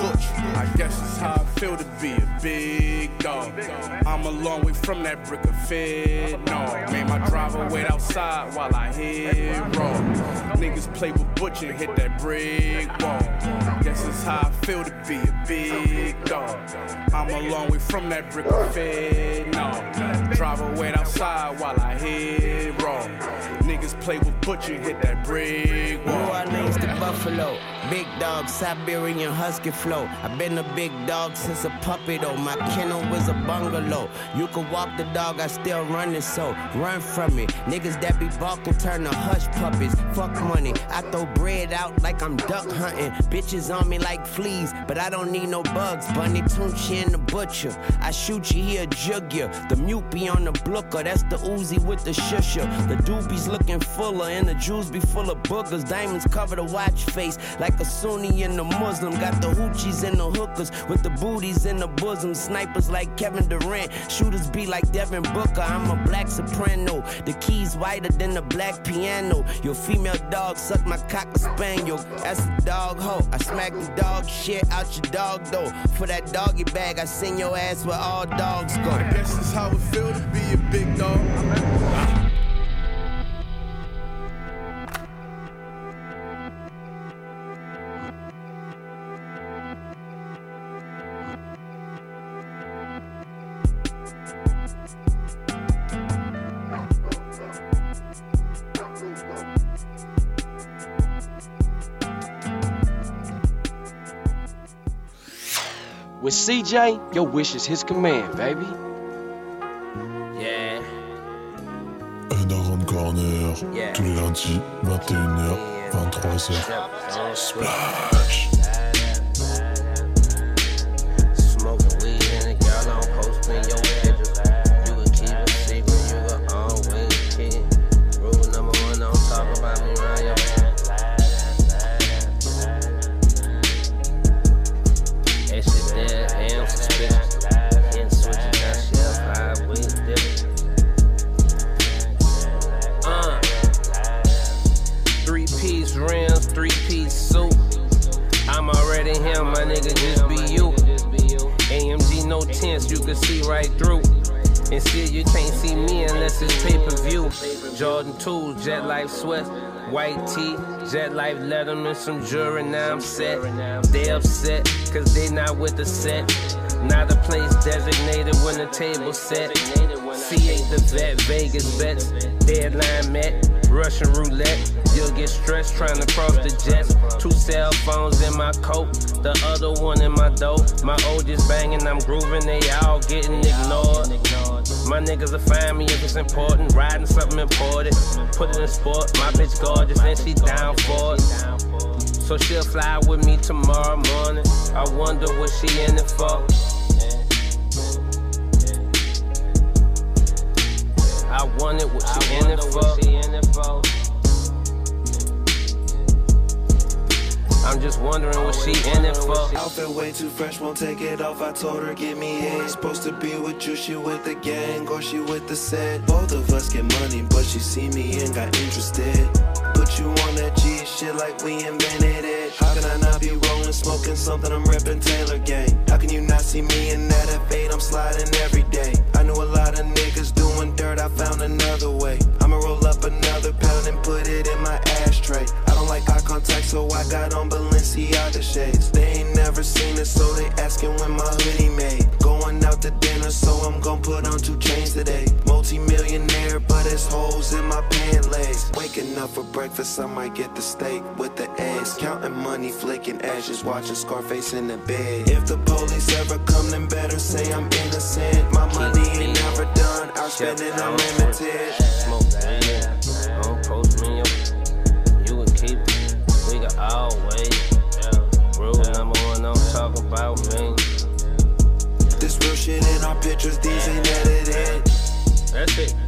Butch, I guess it's how I feel to be a big dog. I'm a long way from that brick of fed. No, made my driver wait outside while I hit raw. Niggas play with Butch and hit that brick wall. Guess it's how I feel to be a big dog. I'm a long way from that brick of fed. No, Drive away outside while I hit raw. Niggas play with Butch and hit that brick wall. New Orleans to Buffalo. Big dog, Siberian husky flow. I've been a big dog since a puppy though. My kennel was a bungalow. You could walk the dog, I still run it so run from me. Niggas that be balking turn to hush puppies. Fuck money, I throw bread out like I'm duck hunting. Bitches on me like fleas, but I don't need no bugs. Bunny Tunchi and the butcher. I shoot you, he a jug ya. The mute be on the blooker, that's the Uzi with the shusher. The doobies looking fuller, and the jewels be full of boogers. Diamonds cover the watch face like a Sunni and a Muslim. Got the hoochies and the hookers with the booties in the bosom. Snipers like Kevin Durant, shooters be like Devin Booker. I'm a black soprano. The keys whiter than the black piano. Your female dog suck my cock a spaniel. That's a dog hoe. I smack the dog shit out your dog though. For that doggy bag, I send your ass where all dogs go. I guess it's how it feel to be a big dog. With CJ, your wish is his command, baby. Yeah. Underground Corner, Yeah. tous les lundis, 21h, 23h. Splash! Can see right through. And still you can't see me unless it's pay per view. Jordan 2, Jet Life Sweat, white tee, Jet Life Letterman, some jury, now I'm set. They upset, cause they not with the set. Not a place designated when the table set. C8 the vet, Vegas bets, deadline met, Russian roulette. You'll get stressed trying to cross the jets. Two cell phones in my coat, the other one in my dope. My oldest banging, I'm grooving, they all getting ignored. My niggas will find me if it's important. Riding something important, put it in sport. My bitch gorgeous and she down for it. So she'll fly with me tomorrow morning. I wonder what she in it for. I wanted what she in it for. I'm just wondering what she in it for. Outfit way too fresh, won't take it off. I told her, give me head. Supposed to be with you, she with the gang, or she with the set. Both of us get money, but she see me and got interested. Put you on that G shit like we invented it. How can I not be rolling, smoking something? I'm repping Taylor Gang. How can you not see me in that F8? I'm sliding every day. I knew a lot of niggas doing dirt, I found another way. I'ma roll up another pound and put it in my ashtray. I eye contact, so I got on Balenciaga shades. They ain't never seen it, so they asking when my hoodie made. Going out to dinner, so I'm gon' put on two chains today. Multi-millionaire, but it's holes in my pant legs. Waking up for breakfast, I might get the steak with the eggs. Counting money, flicking ashes, watching Scarface in the bed. If the police ever come, then better say I'm innocent. My money ain't never done, our spending unlimited. Smoke always. Yeah. Rule number one, I'm talking about me. This real shit in our pictures, these ain't edited. That's it.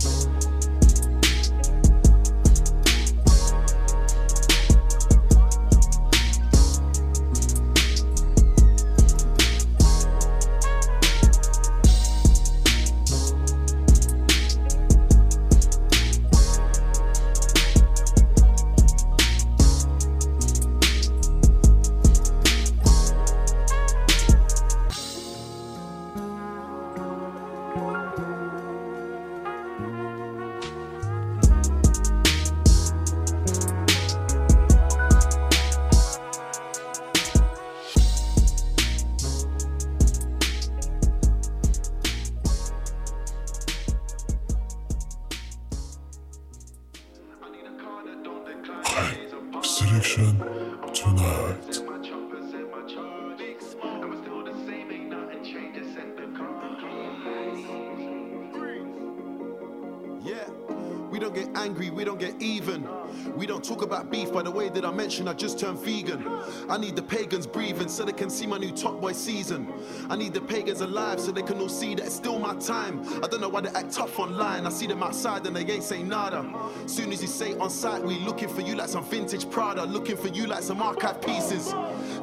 Just vegan. I need the pagans breathing so they can see my new Top Boy season. I need the pagans alive so they can all see that it's still my time. I don't know why they act tough online. I see them outside and they ain't say nada. Soon as you say on site, we looking for you like some vintage Prada, looking for you like some archive pieces.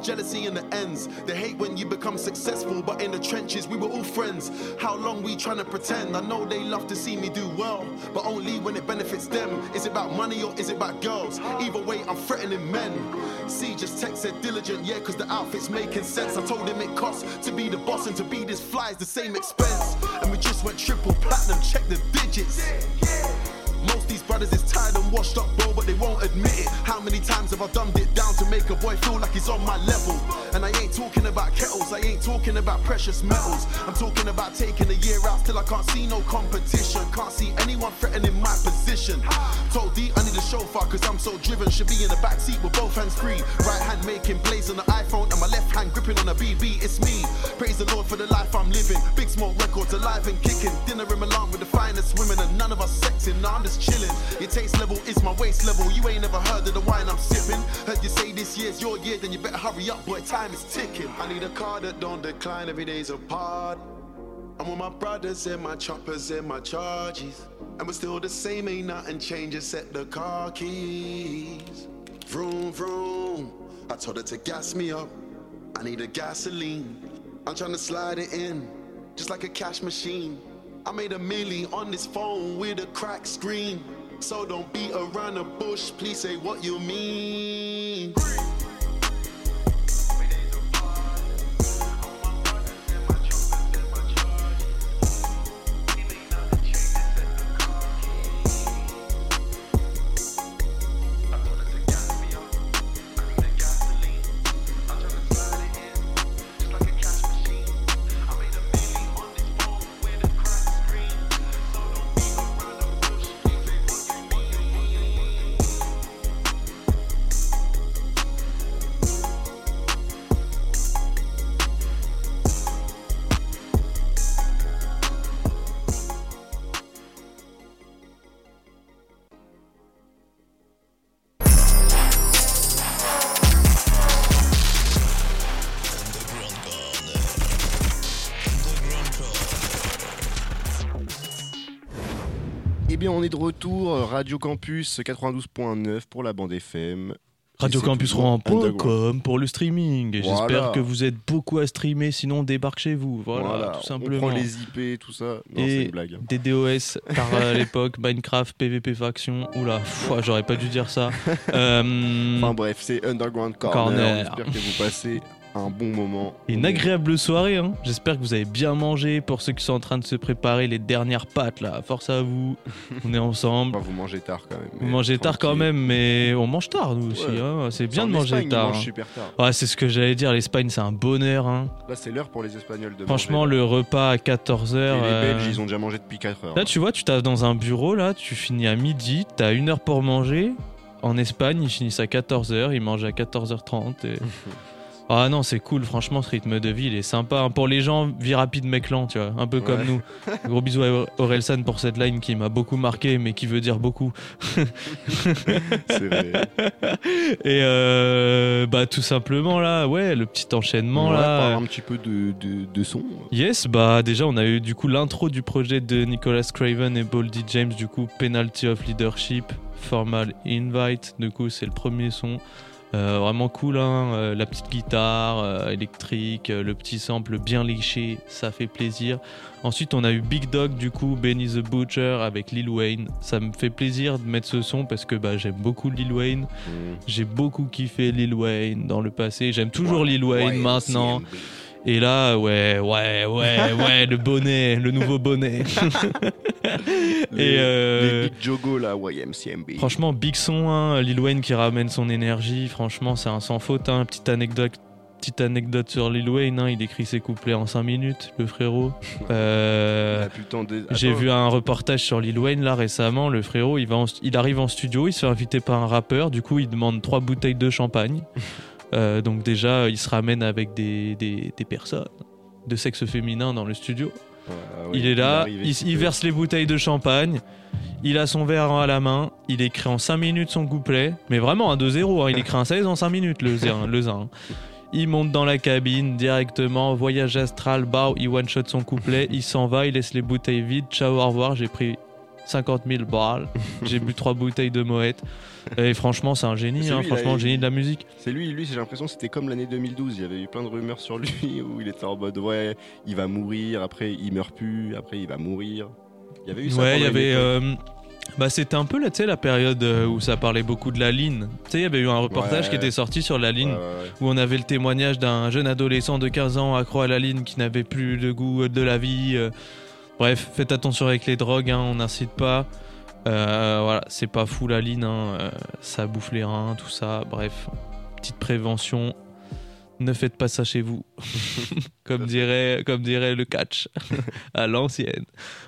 Jealousy in the ends. They hate when you become successful, but in the trenches we were all friends. How long we trying to pretend? I know they love to see me do well, but only when it benefits them. Is it about money or is it about girls? Either way, I'm threatening men. See, just text said diligent, yeah, cause the outfit's making sense. I told him it costs to be the boss and to be this fly is the same expense. And we just went triple platinum, check the digits. Most these brothers is tired and washed up, bro, but they won't admit it. How many times have I dumbed it down to make a boy feel like he's on my level? And I ain't talking about kettles, I ain't talking about precious metals. I'm talking about taking a year out till I can't see no competition. Can't see anyone threatening my position. Told D I need a chauffeur cause I'm so driven. Should be in the back seat with both hands free. Right hand making plays on the iPhone and my left hand gripping on a BB. It's me. Praise the Lord for the life I'm living. Big smoke records alive and kicking. Dinner in Milan with the finest women and none of us sexing. Nah, I'm just chilling. Your taste level is my waist level. You ain't never heard of the wine I'm sipping. Heard you say this year's your year, then you better hurry up, boy. Time is ticking. I need a car that don't decline. Every day's a part. I'm with my brothers and my choppers and my charges. And we're still the same, ain't nothing changed except the car keys. Vroom, vroom. I told her to gas me up. I need a gasoline. I'm trying to slide it in, just like a cash machine. I made a milli on this phone with a cracked screen. So don't beat around the bush, please say what you mean. Eh on est de retour, euh, Radio Campus 92.9 pour la bande FM. radiocampusrouen.com pour le streaming. Voilà. j'espère que vous êtes beaucoup à streamer, sinon débarque chez vous. Voilà, Voilà, tout on simplement. prend les IP, tout ça. Non, et une blague. des DOS par à l'époque, Minecraft, PVP Faction. Oula, j'aurais pas dû dire ça. Euh, Enfin bref, c'est Underground Corner. Corner. J'espère que vous passez un bon moment. Une agréable soirée, hein. j'espère que vous avez bien mangé. Pour ceux qui sont en train de se préparer les dernières pâtes, là, force à vous. On est ensemble. Enfin, vous mangez tard quand même. Vous mangez tard quand même, mais on mange tard nous aussi. Ouais. hein. C'est bien En de manger tard. mangent hein. super tard. Ouais, c'est ce que j'allais dire. L'Espagne, c'est un bonheur. hein. Là, c'est l'heure pour les Espagnols de Franchement, manger. le repas à 14h. Et les Belges, ils ont déjà mangé depuis 4 heures. Là, tu vois, tu t'as dans un bureau, là, tu finis à midi, t'as une heure pour manger. En Espagne, ils finissent à 14h, ils mangent à 14h30. et- Ah non, c'est cool, franchement, ce rythme de vie, il est sympa. hein. Pour les gens, vie rapide, mec lent, tu vois, un peu comme Ouais. nous. Gros bisous à Orelsan pour cette line qui m'a beaucoup marqué, mais qui veut dire beaucoup. C'est vrai. Et euh, bah, tout simplement, là, ouais, le petit enchaînement, Ouais, là. un petit peu de, de, de son. Yes, bah déjà on a eu du coup l'intro du projet de Nicholas Craven et Boldy James, du coup Penalty of Leadership, Formal Invite, du coup c'est le premier son. Euh, vraiment cool, hein, euh, la petite guitare euh, électrique, euh, le petit sample bien léché, ça fait plaisir. Ensuite, on a eu Big Dog, du coup, Benny the Butcher avec Lil Wayne. Ça me fait plaisir de mettre ce son parce que bah, j'aime beaucoup Lil Wayne. Mm. J'ai beaucoup kiffé Lil Wayne dans le passé. J'aime toujours Lil Wayne maintenant. CMB. Et là, ouais, ouais, ouais, ouais, le bonnet, le nouveau bonnet. Les, Et euh, les Big Jogo, là, YMCMB. franchement, big son, hein, Lil Wayne qui ramène son énergie. Franchement, c'est un sans faute. Hein. Petite anecdote. Petite anecdote sur Lil Wayne, hein, il écrit ses couplets en 5 minutes, le frérot. Euh, des- J'ai vu un reportage sur Lil Wayne là récemment. Le frérot, il, va en il arrive en studio, il se fait inviter par un rappeur. Du coup, il demande trois bouteilles de champagne. Euh, donc déjà, il se ramène avec des, des, des personnes de sexe féminin dans le studio. Ouais, il est là, il, verse les bouteilles de champagne. Il a son verre à la main. Il écrit en 5 minutes son couplet. Mais vraiment un 2-0. hein. Il écrit un 16 en 5 minutes, le zin. le zin. Il monte dans la cabine directement, voyage astral, bao, il one-shot son couplet, il s'en va, il laisse les bouteilles vides, ciao, au revoir, j'ai pris 50 000 balles, j'ai bu trois bouteilles de Moët. Et franchement, c'est un génie, hein, lui, franchement, il- génie de la musique. C'est lui, lui, j'ai l'impression que c'était comme l'année 2012. Il y avait eu plein de rumeurs sur lui où il était en mode ouais, il va mourir, après il meurt plus, après il va mourir. Il y avait eu ça. Ouais, il y avait. euh, bah, c'était un peu là, la période euh, où ça parlait beaucoup de la ligne. Tu sais, il y avait eu un reportage Ouais. qui était sorti sur la ligne Ouais, ouais, ouais. où on avait le témoignage d'un jeune adolescent de 15 ans accro à la ligne qui n'avait plus de goût de la vie. euh. Bref, faites attention avec les drogues, hein, on n'incite pas. Euh, voilà, c'est pas fou la ligne, hein, euh, ça bouffe les reins, tout ça. Bref, petite prévention. Ne faites pas ça chez vous, comme dirait, comme dirait le catch à l'ancienne.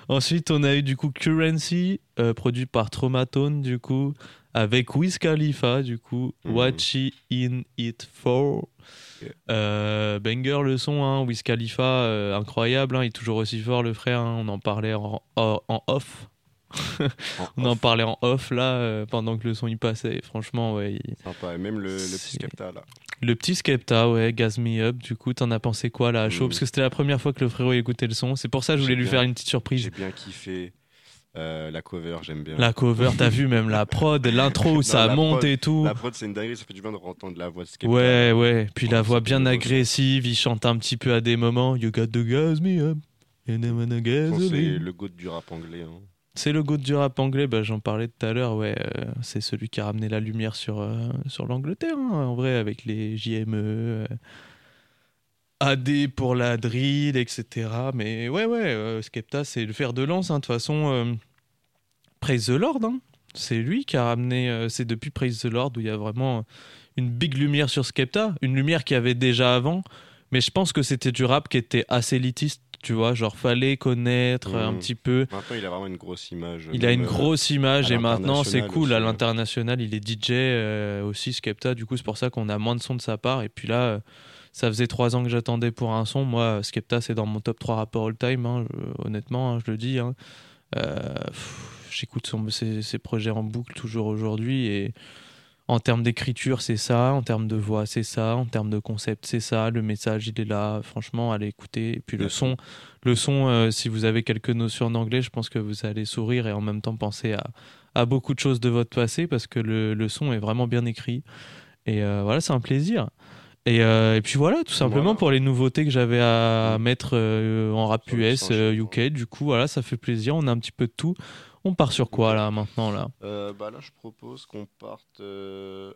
Ensuite, on a eu du coup Currency, euh, produit par Traumatone, du coup, avec Wiz Khalifa, du coup, Mhm. What She In It For? Euh, banger le son, hein, Wiz Khalifa, euh, incroyable, hein, il est toujours aussi fort le frère, hein, on en parlait en, en- en off. on en parlait en off là euh, pendant que le son y passait. Franchement, ouais. il- Sympa, et même le, le petit Skepta là. Le petit Skepta, ouais, Gas Me Up. Du coup, t'en as pensé quoi là à chaud? Parce que c'était la première fois que le frérot écoutait le son. C'est pour ça que je voulais lui bien- faire une petite surprise. J'ai bien kiffé euh, la cover, j'aime bien. La cover, t'as vu même la prod, l'intro où ça monte prod- et tout. La prod, c'est une dinguerie, ça fait du bien de entendre la voix de Skepta. Ouais, ouais. Puis la Ouais, voix bien agressive, il chante un petit peu à des moments. You got to gas me up. And I wanna Je pense que C'est le goût du rap anglais. hein. C'est le goût du rap anglais, bah, j'en parlais tout à l'heure, ouais, euh, c'est celui qui a ramené la lumière sur, euh, sur l'Angleterre, hein, en vrai, avec les JME, AD pour la drill, etc. Mais ouais, ouais, Skepta, c'est le fer de lance, hein, de toute façon, Praise the Lord, hein. c'est lui qui a ramené, euh, c'est depuis Praise the Lord où il y a vraiment une big lumière sur Skepta, une lumière qu'il y avait déjà avant, mais je pense que c'était du rap qui était assez élitiste, tu vois, genre fallait connaître un Mhm. petit peu. Maintenant, il a vraiment une grosse image. Il a une euh, grosse image et maintenant c'est cool aussi, à hein. l'international. Il est DJ euh, aussi, Skepta. Du coup, c'est pour ça qu'on a moins de sons de sa part. Et puis là, euh, ça faisait trois ans que j'attendais pour un son. Moi, Skepta, c'est dans mon top 3 rappeurs all time, hein, honnêtement, hein, je le dis. hein. Euh, pff, J'écoute ses, ses projets en boucle toujours aujourd'hui. Et en termes d'écriture, c'est ça. En termes de voix, c'est ça. En termes de concept, c'est ça. Le message, il est là. Franchement, allez écouter. Et puis le son, le son euh, si vous avez quelques notions d'anglais, je pense que vous allez sourire et en même temps penser à, à beaucoup de choses de votre passé parce que le, le son est vraiment bien écrit. Et euh, voilà, c'est un plaisir. Et, euh, et puis voilà, tout simplement Voilà. pour les nouveautés que j'avais à mettre euh, en rap US, euh, UK. Du coup, voilà, ça fait plaisir. On a un petit peu de tout. On part sur quoi là maintenant là? Euh, bah là, je propose qu'on parte. euh,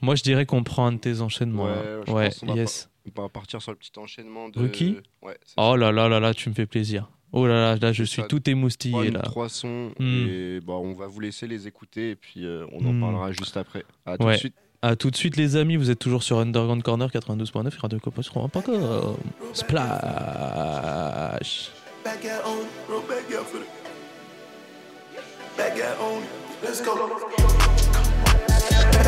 Moi, je dirais qu'on prend un de tes enchaînements. Ouais, là. je ouais pense qu'on va yes. On va partir sur le petit enchaînement de. Rookie? Ouais, Oh là là là là, tu me fais plaisir. Oh là là, là, je suis ça. tout émoustillé Trois- là. Trois sons Hmm. et bah, on va vous laisser les écouter et puis euh, on en Hmm. parlera juste après. À tout Ouais. de suite. À tout de suite les amis, vous êtes toujours sur Underground Corner 92.9 et Radio Copos Splash. Back it, real back for the. Back on it, let's go.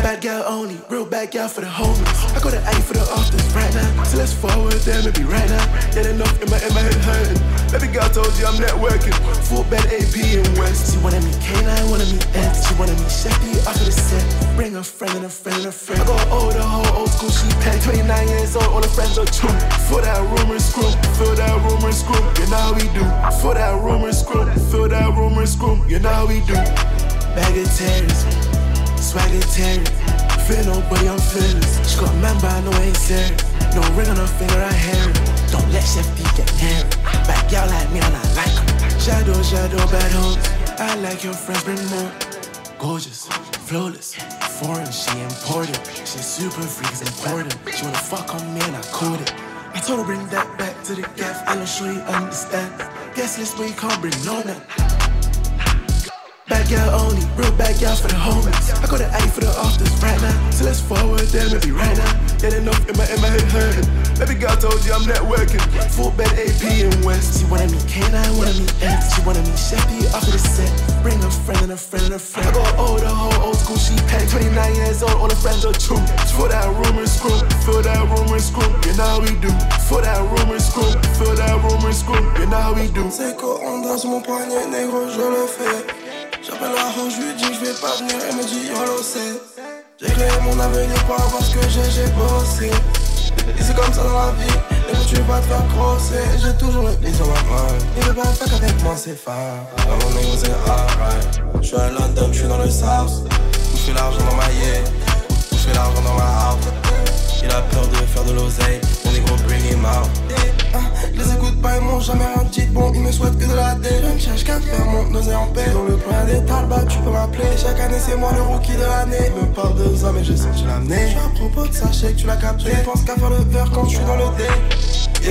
Bad guy only, real bad guy for the homies. I go to A for the office right now. So let's forward them and be right now. Get enough in my, in my head hurting. Baby girl told you I'm networking. Full bed AP in West. She wanted me K9, wanted me X. She wanted me Sheffy off of the set. Bring a friend and a friend and a friend. I go older, whole old school, she paid 29 years old, all the friends are true. For that rumor screw, fill that rumor screw, you know how we do. For that rumor screw, fill that rumor screw, you know how we do. Bag of terrors, swagger terror. Feel nobody, I'm fearless. She got a man, I ain't. No ring on her finger, I hear it. Don't let Chef D get it. Back y'all like me and I like 'em. Shadow, shadow, bad hoes. I like your friends, bring more. Gorgeous, flawless, foreign, she imported. She super freak, is important. She wanna fuck on me and I caught it. I told her bring that back to the gaff, and I'm sure you understand. Guess this where you can't bring no man. Girl only, real girl for the homies. I go to A for the office right now. So let's forward and be right now. Get enough in my, in my head hurting. Baby girl told you I'm networking. Full bed AP in West. She wanted me K9, wanted me X. She wanted me Chevy off of the set. Bring a friend and a friend and a friend. I go older, whole old school, she paid 29 years old, all the friends are true. For that rumor screw, fill that rumor screw, you know how we do. For that rumor screw, fill that rumor screw, you know how we do. C'est on danse mon poignet négro je le fais J'appelle la rose, je lui dis je vais pas venir Elle me dit YOLO c'est J'ai créé mon avenir rapport à ce que j'ai, j'ai bossé. Et c'est comme ça dans la vie Et quand tu pas te faire J'ai toujours le nez sur ma main Il veut pas faire qu'avec moi c'est fort Dans mon négro c'est alright J'suis à London, j'suis dans le South. Où j'fais l'argent dans ma yeah. Où j'fais l'argent dans ma house. Il a peur de faire de l'oseille Him out je les écoute pas, ils m'ont jamais dit de bon, ils me souhaitent que de la dé. Je ne cherche qu'à faire mon oseille en paix. Dans le plein des talbas, tu peux m'appeler. Chaque année, c'est moi le rookie de l'année. Me parle de ça, mais j'ai senti l'amener. Je suis à propos de je sais que tu l'as capté. Je pense qu'à faire le verre quand je suis dans le dé.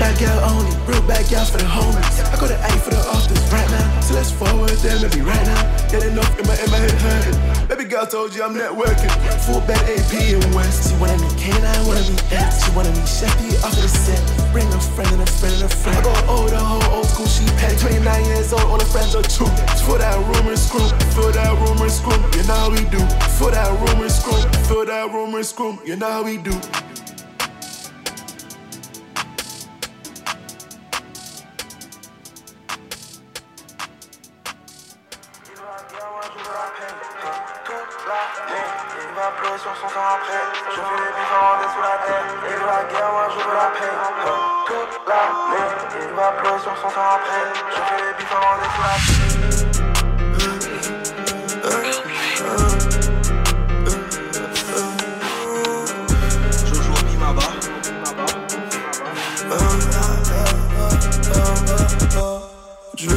Bad girl only, real bad girl for the homies. I go to A for the office right now. So let's forward them and be right now. Get enough in my, in my head hurting. Baby girl told you I'm networking. Full bed AP in West. She wanted me K9, wanted me X. She wanted me Chevy off of the set. Bring a friend and a friend and a friend. I go older, whole old school, she paid 29 years old, all the friends are true. For that rumor screw, for that rumor screw, you know how we do. For that rumor screw, for that rumor screw, you know how we do. La guerre, moi je veux la paix. Toute l'année, il va pleurer sur son sang après. Je fais les bifs en sous la. Jojo Bimaba. Je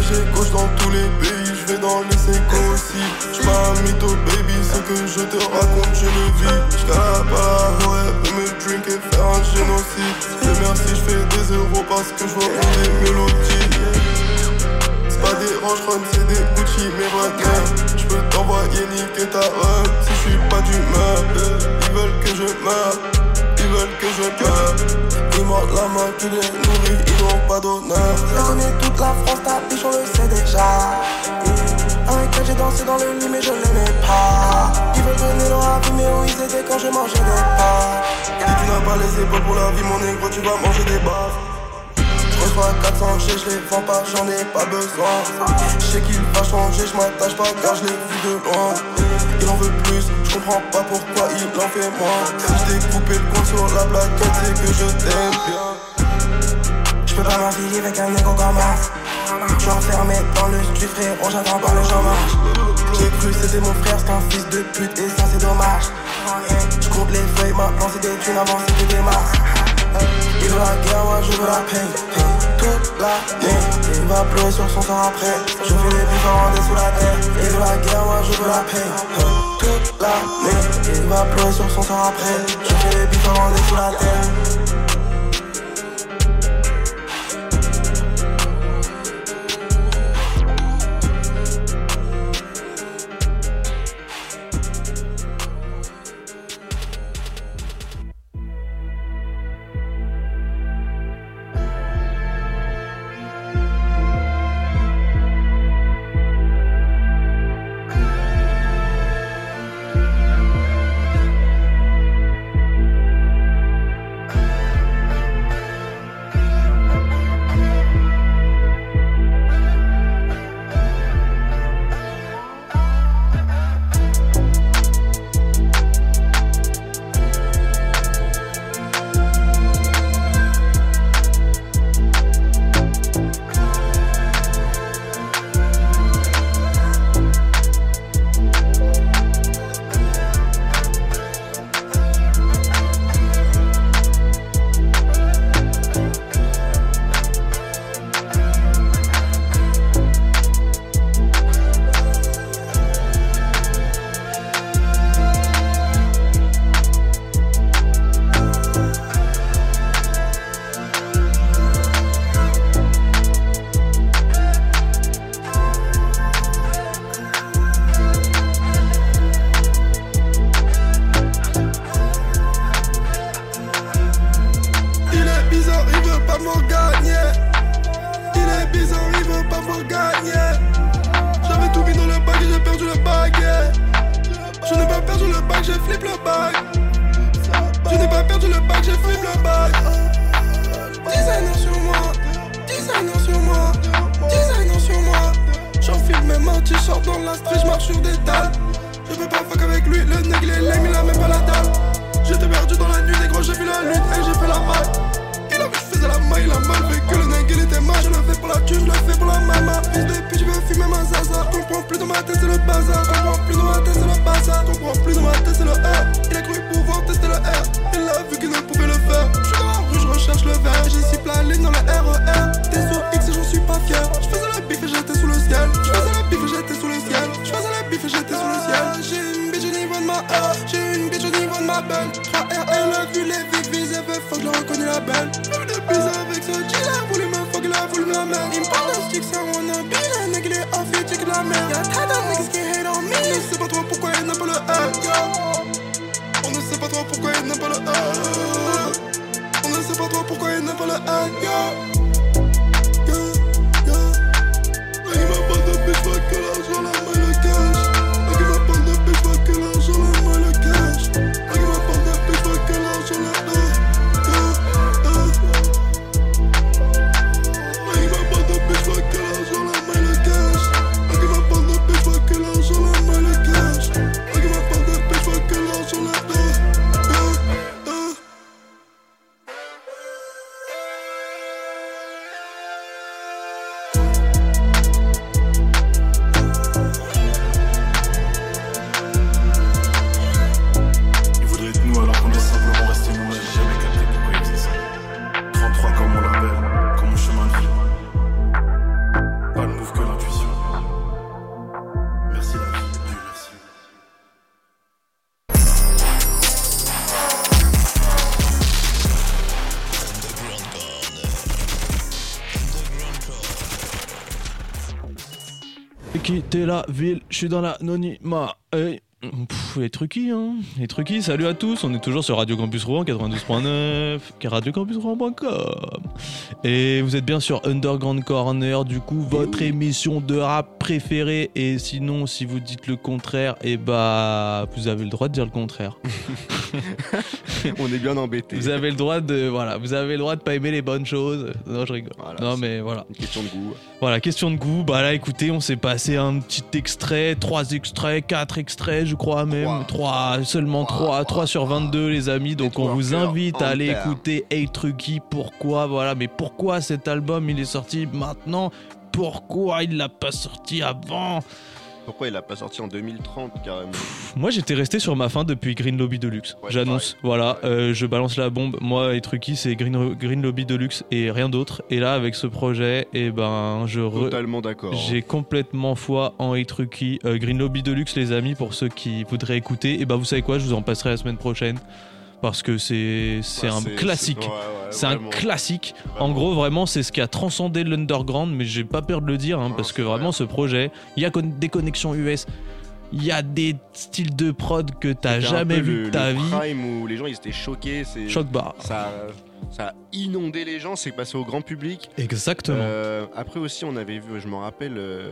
je vais dans les séquences aussi. J'suis pas un mytho baby, ce que je te raconte je le vis. J't'ai pas la ouais, peux me drink et faire un génocide. Dieu merci j'fais des euros parce que j'vois des mélodies C'est pas des Range Run, c'est des Gucci, mais Je J'peux t'envoyer niquer ta run si j'suis pas du d'humeur. Ils veulent que je meure veulent que je meure. Ils mordent la main, tu les nourris, ils n'ont pas d'honneur. Je connais toute la France, ta biche, on le sait déjà. Avec elle j'ai dansé dans le lit mais je l'aimais pas Ils veulent donner leur avis mais où ils étaient quand je mangeais des pas Si tu n'as pas les épaules pour la vie mon négro tu vas manger des baffes Je reçois 400 chez je les vends pas j'en ai pas besoin. Je sais qu'il va changer je m'attache pas car je l'ai vu de loin. Il en veut plus, je comprends pas pourquoi il en fait moins. Je t'ai coupé le compte sur la plaquette c'est que je t'aime bien. Je peux pas m'affilier avec un négro comme je suis enfermé dans le street frérot, j'attends pas le chômage. J'ai cru c'était mon frère, c'est un fils de pute et ça c'est dommage. Je compte les feuilles, maintenant c'est des thunes, avant c'était des masses Il veut la guerre, moi je veux la paix. Toute l'année, il va pleurer sur son sang après. Je fais les bifs sous la terre. Il veut la guerre, moi je veux la paix. Toute l'année, il va pleurer sur son sang après. Je fais les bifs sous la terre belle. Fais des avec ce dealer, voulu me fuck la foule me la merde. Il me parle d'un stick, ça wanna be, la nigga, il est affilié, check la merde. Y'a très d'un niggas qui hate on me, je sais pas trop pourquoi il n'a pas le F, On ne sait pas trop pourquoi il n'a pas le F. On ne sait pas trop pourquoi il n'a pas le F, la ville, je suis dans l'anonymat. Hey. Les truquis, hein. Les truquis, salut à tous. On est toujours sur Radio Campus Rouen 92.9, radiocampusrouen.com. Et vous êtes bien sur Underground Corner, du coup, votre émission de rap préférée. Et sinon, si vous dites le contraire, et bah, vous avez le droit de dire le contraire. On est bien embêté. Vous avez le droit de, voilà, vous avez le droit de pas aimer les bonnes choses. Non, je rigole. non, mais voilà. Une question de goût. Voilà, question de goût. Bah là, écoutez, on s'est passé un petit extrait, trois extraits, quatre extraits, je crois même. Trois, seulement trois, trois sur 22, les amis. Donc on vous invite à aller écouter Hey Trucky. Pourquoi, voilà, mais pourquoi cet album il est sorti maintenant? Pourquoi il l'a pas sorti avant? Pourquoi il a pas sorti en 2030 carrément Moi j'étais resté sur ma fin depuis Green Lobby Deluxe. Ouais, J'annonce, voilà, euh, je balance la bombe. Moi et Trucky c'est Green, Green Lobby Deluxe et rien d'autre. Et là avec ce projet, et ben je re- Totalement d'accord. J'ai complètement foi en Hey Trucky. Euh, Green Lobby Deluxe les amis pour ceux qui voudraient écouter. Et ben vous savez quoi, je vous en passerai la semaine prochaine. Parce que c'est c'est Ouais, un classique. c'est- ouais, ouais, c'est un vraiment. classique. En gros, vraiment, c'est ce qui a transcendé l'underground, mais j'ai pas peur de le dire, hein, parce que vraiment, ce projet, il y a des connexions US, il y a des styles de prod que t'as jamais vu le- de ta le vie. Prime où les gens ils étaient choqués. c'est- Choc bar. Ça, ça a inondé les gens, c'est passé au grand public. Exactement. Euh, après aussi, on avait vu, je m'en rappelle, euh,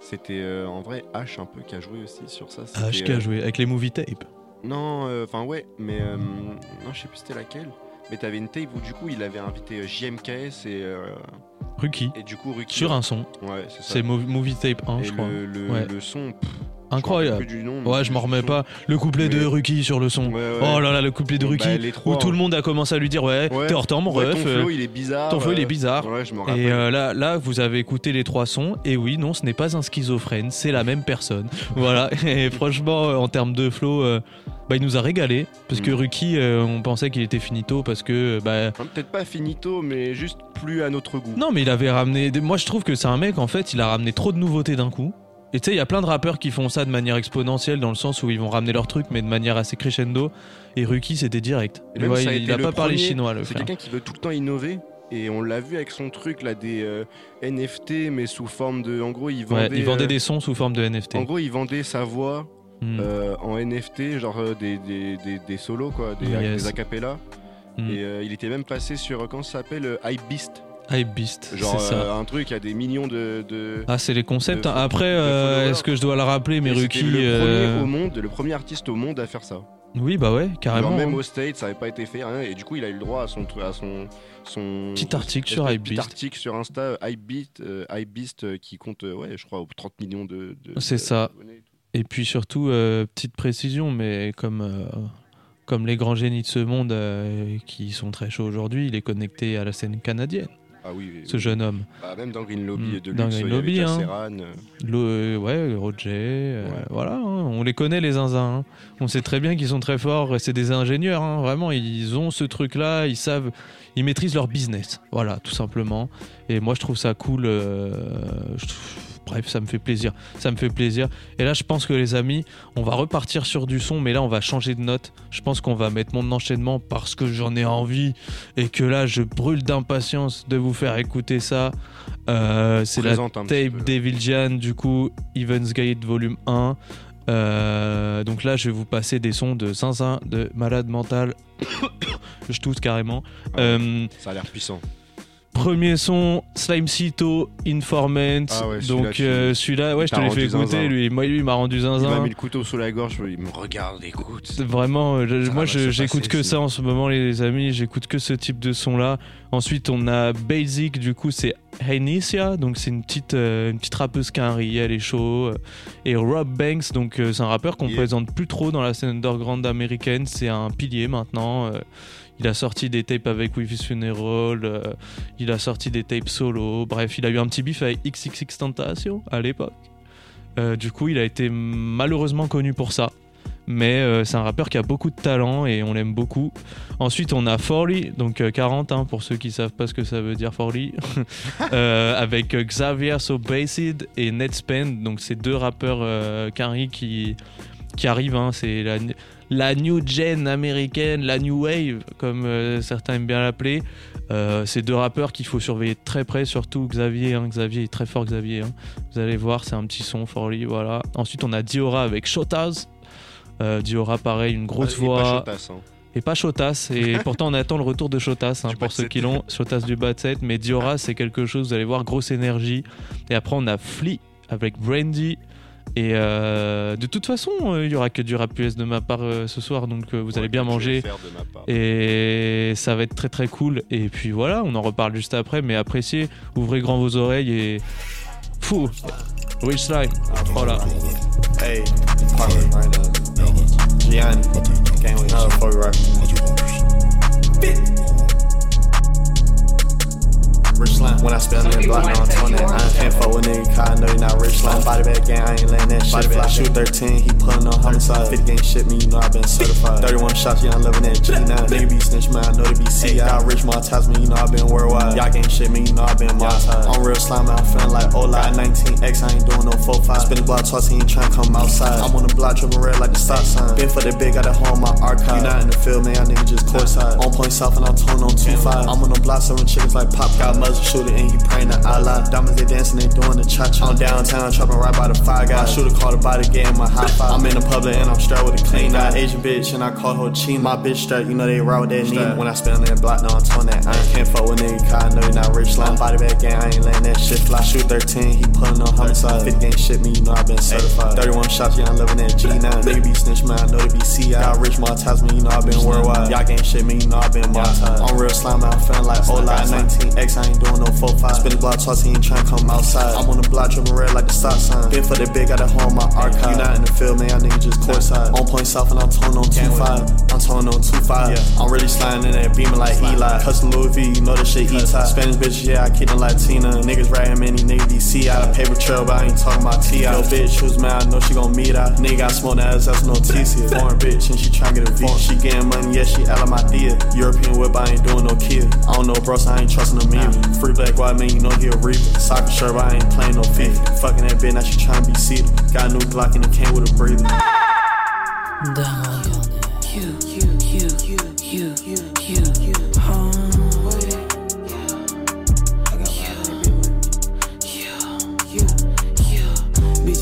c'était euh, en vrai H un peu qui a joué aussi sur ça. Ah, je euh, a joué avec les movie tapes. Non, enfin ouais, mais euh, non, je sais plus c'était laquelle. Mais t'avais une tape où du coup il avait invité euh, JMKS et euh, Ruki. et du coup Ruki Sur un son. Ouais, c'est ça. C'est Mo- Movie Tape 1, Et je crois. Le, le, Ouais. le son. pff, Incroyable. je me rappelle plus du nom, mais ouais, je m'en remets pas. Le couplet de Ruki sur le son. ouais. Oh là là, le couplet de Ruki bah, trois, où tout hein. le monde a commencé à lui dire ouais, t'es hors temps mon ref. ton euh, flow, il est bizarre, Ton flow il euh, est bizarre. ouais, je. Et euh, là, là, vous avez écouté les trois sons. Et oui, non, ce n'est pas un schizophrène, c'est la même personne. voilà. Et franchement, euh, en termes de flow, euh, bah, il nous a régalé parce que Mm. Ruki, euh, on pensait qu'il était finito parce que bah, Enfin, Peut-être pas finito, mais juste plus à notre goût. non, mais il avait ramené. Moi, je trouve que c'est un mec, en fait, il a ramené trop de nouveautés d'un coup. Et tu sais, il y a plein de rappeurs qui font ça de manière exponentielle, dans le sens où ils vont ramener leur truc, mais de manière assez crescendo. Et Ruki, c'était direct. Et même, ça a il, été a le pas parlé chinois, le C'est quelqu'un qui veut tout le temps innover. Et on l'a vu avec son truc là des euh, NFT mais sous forme de en gros il Ouais, vendait il vendait euh, des sons sous forme de NFT. en gros il vendait sa voix Hmm. euh, en NFT genre des, des, des, des solos quoi des, Yes. des acapella Hmm. et il était même passé sur comment ça s'appelle euh, Hype Beast genre c'est ça. euh, un truc à des millions de, de- Ah, c'est les concepts. de- hein. Après, euh, est-ce que je dois le rappeler, mais Ruki. le euh, premier au monde le premier artiste au monde à faire ça Oui, bah ouais, carrément. Genre même hein. au States, ça avait pas été fait, rien, et du coup, il a eu le droit à son, à son, son Petit article sur Hypebeast. Petit article sur Insta, Hypebeast, euh, Hypebeast, qui compte, ouais, je crois, 30 millions de. de- C'est ça. Et puis surtout, petite précision, mais comme, comme les grands génies de ce monde euh, qui sont très chauds aujourd'hui, il est connecté à la scène canadienne. Ah oui, ce jeune homme. Bah, même dans Green Lobby Mm. de Dans luxe, Green Lobby, hein. Le, ouais, Roger, euh, voilà, hein, on les connaît les zinzins. hein. On sait très bien qu'ils sont très forts, c'est des ingénieurs, hein, vraiment, ils ont ce truc-là, ils savent, ils maîtrisent leur business, voilà, tout simplement. Et moi, je trouve ça cool. euh, je trouve- Bref, ça me fait plaisir. Ça me fait plaisir. Et là, je pense que les amis, on va repartir sur du son, mais là, on va changer de note. Je pense qu'on va mettre mon enchaînement parce que j'en ai envie et que là, je brûle d'impatience de vous faire écouter ça. Euh, c'est la tape Devil Jan, du coup, Evans Gate volume 1. Euh, donc là, je vais vous passer des sons de Zinzin, de Malade Mental. je tousse carrément. Euh, ça a l'air puissant. Premier son, Slime Cito, Informant. Ah ouais, celui-là, Donc tu- euh, celui-là, ouais, je te l'ai fait écouter. zinzin. Lui, moi, lui, il m'a rendu Il m'a zinzin. mis le couteau sous la gorge, il me regarde, écoute. Vraiment, euh, je- Ça moi je- se j'écoute que ça en ce moment, les amis. J'écoute que ce type de son là. Ensuite, on a Basic, du coup, c'est Heinicia, donc c'est une petite, euh, une petite rappeuse qui a un riz, elle est chaud. Et Rob Banks, donc euh, c'est un rappeur qu'on Yeah. présente plus trop dans la scène underground américaine. C'est un pilier maintenant. Il a sorti des tapes avec With His Funeral, euh, il a sorti des tapes solo. Bref, il a eu un petit bif avec XXX Tentation à l'époque. Euh, du coup, il a été malheureusement connu pour ça. Mais euh, c'est un rappeur qui a beaucoup de talent et on l'aime beaucoup. Ensuite, on a Forley, donc euh, 40 hein, pour ceux qui savent pas ce que ça veut dire Forley, avec Xavier So Bacid et Ned Spend. Donc, c'est deux rappeurs Carrie qui, qui arrivent. hein. c'est la, la new gen américaine, la new wave, comme euh, certains aiment bien l'appeler. Euh, c'est deux rappeurs qu'il faut surveiller de très près, surtout Xavier. hein. Xavier est très fort, Xavier. hein. Vous allez voir, c'est un petit son for lui, voilà. Ensuite, on a Diora avec Shotaz. Euh, Diora, pareil, une grosse Ah, et pas voix. Shotas, hein. Et pas Shotas. Et pourtant, on attend le retour de Shotas hein, pour ceux qui l'ont. Shotas du bas de set. Mais Diora, c'est quelque chose, vous allez voir, grosse énergie. Et après, on a Flea avec Brandy. Et euh, de toute façon, euh, il y aura que du rap US de ma part euh, ce soir, donc euh, vous allez bien manger. Et ça va être très très cool. Et puis voilà, on en reparle juste après. Mais appréciez, ouvrez grand vos oreilles et. Fou! Rich Slime, voilà. Hey, Parker, right Gianni, can't wait. No, fuck right. Rich Slime, when I spell in the block, now I'm 20. I can't fuck with nigga, cause I know not rich slime. Body bag gang, I ain't letting that shit fly. Shoot 13, he pulling on homicide. 50 gang shit, me, you know I been certified. 31 shots, yeah, I'm loving that G9. Nigga be snitch, man, I know they be C. I rich monetize me, you know I been worldwide. Y'all can't shit me, you know I been monetized. I'm real slime, I'm feeling like Ola. 19X, I ain't doing no 4-5. Spin the block twice, he ain't trying to come outside. I'm on the block, dripping red like the stop sign. Been for the big, got that home my archive. You not in the field, man, y'all nigga just courtside. On point south and I'm tone on 2-5. I'm on the block, serving chickens like Pop. Got muzzle shooter and he praying to Allah. Diamonds, they dancing, they doing the cha-cha. I'm downtown, trapping right by the fire guy. Shooter call the body, game my high five. I'm in the public and I'm strapped with a clean eye. Asian bitch and I call her China. My bitch strap, you know they ride with that knee. When I spend on that block, no, I'm tone that. I can't fuck with nigga, cause I know you not rich slime. Body bag gang, I ain't letting that shit fly. Shoot 13, he pulling on homicide. 50 gang shit, me, you know I been certified. 31 shots, yeah, I'm living that G9. Nigga be snitch, man, I know they be CI. Got rich monetize me, you know I been worldwide. Y'all gang shit, me, you know I been monetized. I'm real slime, I'm feeling like Ola. 19X, I ain't doing no 4-5. Spin the block twice, he ain't trying to come outside. I'm on the block, dripping red like the stop sign. Been for the big, got a home my archive. You not in the field, man, y'all niggas just courtside. On point south and I'm tone on 2-5. I'm tone on 2-5. I'm really sliding in that beaming like Eli. Custom Louis V, you know that shit E-type. Spanish bitch, yeah, I keep them Latina. Niggas riding many niggas DC out. Of paper trail, but I ain't talking about T. Yo, bitch, who's mad? I know she gon' meet out. Nigga got small ass, that's no TC. Foreign bitch, and she tryna get a V. She getting money, yeah, she out of my dia. European whip, I ain't doing no Kia. I don't know, bro, so I ain't trusting them either. Free black white man, you know he a reaper. Soccer shirt, but I ain't playing no FIFA. Fucking that bitch, now she tryna be seated. Got a new Glock and it came with a breather. You, you, you, you, you, you, you,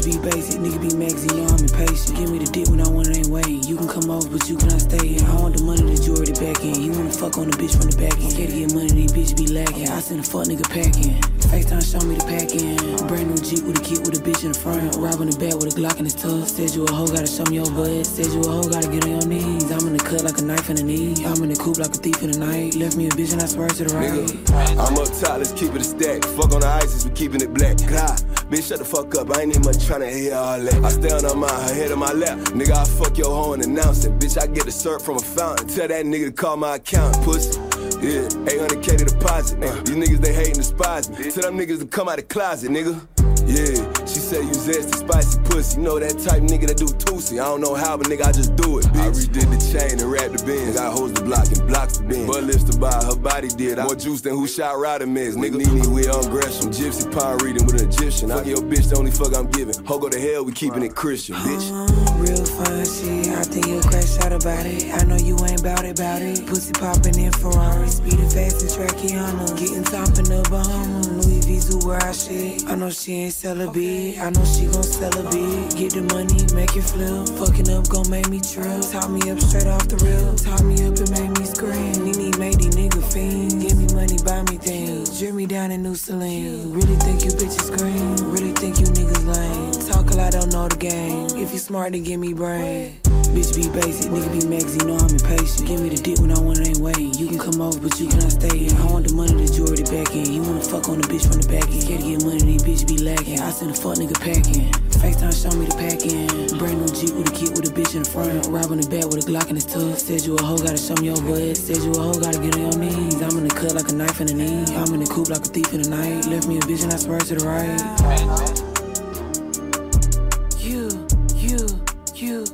Be basic, nigga be max, you know I'm impatient. Give me the dick when I want it ain't waiting. You can come over, but you cannot stay in. I want the money that you already back in. You wanna fuck on the bitch from the back end. Scared to get money, these bitches be lacking. I send a fuck nigga packing. FaceTime show me the pack in. Brand new Jeep with a kid with a bitch in the front. Robbing the back with a Glock in his tuck. Said you a hoe, gotta show me your butt. Said you a hoe, gotta get on your knees. I'm in the cut like a knife in the knee. I'm in the coop like a thief in the night. Left me a bitch and I swear to the right. I'm up top, let's keep it a stack. Fuck on the ISIS, we keeping it black. God, bitch, shut the fuck up. I ain't even much tryna hear all that. I stay on her mind, her head on my lap. Nigga, I fuck your hoe and announce it. Bitch, I get the syrup from a fountain. Tell that nigga to call my account, pussy. Yeah, 800k to deposit. These niggas, they hate and despise me. Tell them niggas to come out the closet, nigga. Yeah, she said you zesty, spicy pussy. You know that type nigga that do toosy. I don't know how, but nigga, I just do it. Bitch. I redid the chain and wrapped the bins. Got hoes to block and blocks the bin. But lips to buy, her body did. More juice than who shot Ryder Miz. Nigga, Nene, we on Gresham. Gypsy power reading with an Egyptian. Fuck your bitch, the only fuck I'm giving. Ho go to hell, we keeping it Christian, bitch. I'm Real fun shit. I think you'll crash out about it. I know you ain't bout it, bout it. Pussy popping in Ferrari, speeding fast and Trackiana. Getting top in the Bahamas. Louis V zoo where I shit. I know she ain't sell a bit. I know she gon' sell a bit. Get the money, make it flip. Fucking up gon' make me trip. Top me up straight off the rip. Top me up and make me scream. Nene made these nigga fiends. Give me money, buy me things. Drip me down in New Celine. Really think you bitches green. Really think you niggas lame. Talk a lot, don't know the game. If you smart, then give me brain. Bitch be basic, nigga be max, you know I'm impatient. Give me the dick when I want it ain't waiting. You can come over, but you cannot stay in. I want the money you already back in. You wanna fuck on the bitch from the back end. Scared to get money, these bitch be lacking. I send a fuck nigga packing. FaceTime show me the pack in. Brand new Jeep with a kid with a bitch in the front. Robbing the back with a Glock in his tuck. Said you a hoe, gotta show me your butt. Said you a hoe, gotta get on your knees. I'm in the cut like a knife in the knee. I'm in the coop like a thief in the night. Left me a bitch and I swear to the right. You, you, you.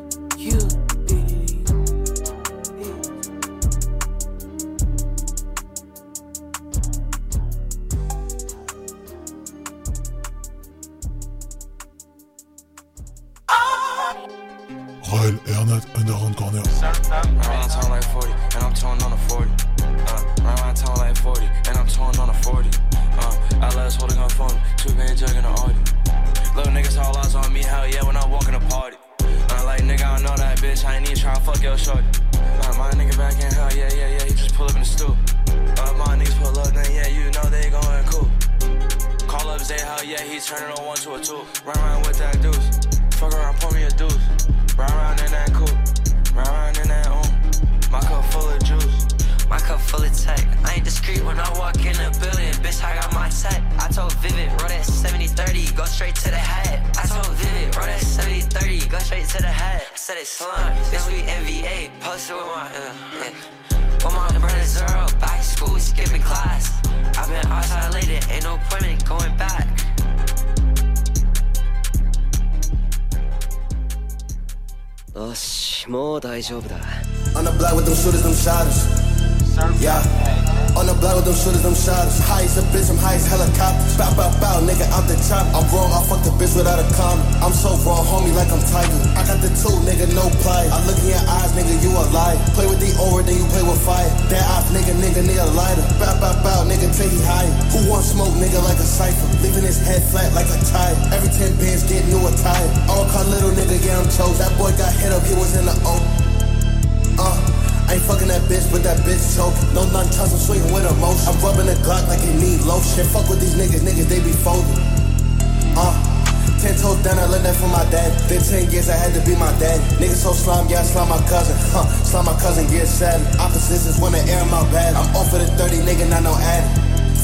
Slime, yeah, I slime my cousin. Huh, slime my cousin, get sad. Opposites is when I air my bad. I'm off of the 30, nigga, not no ad.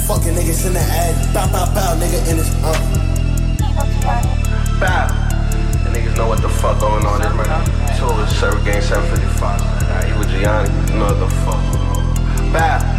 Fucking niggas in the ad. Bow, bow, bow, nigga, in this, uh. Bow. The niggas know what the fuck going on. in This man, told us server game 755. Nah, he with Gianni, you know what the fuck. Bow.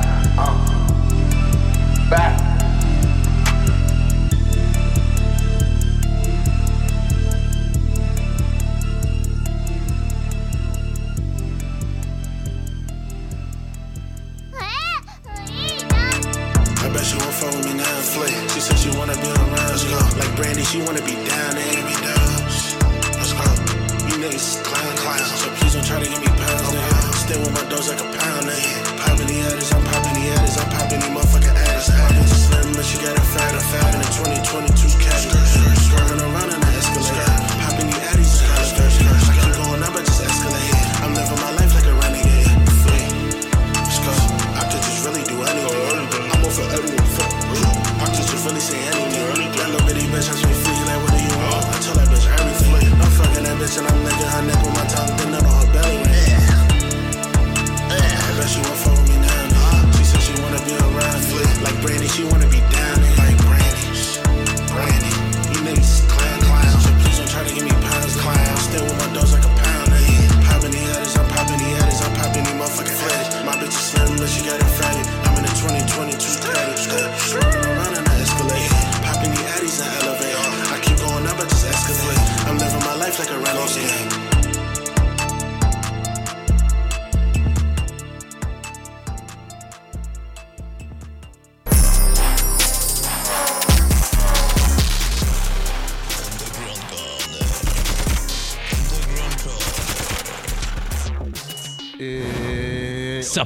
But she got it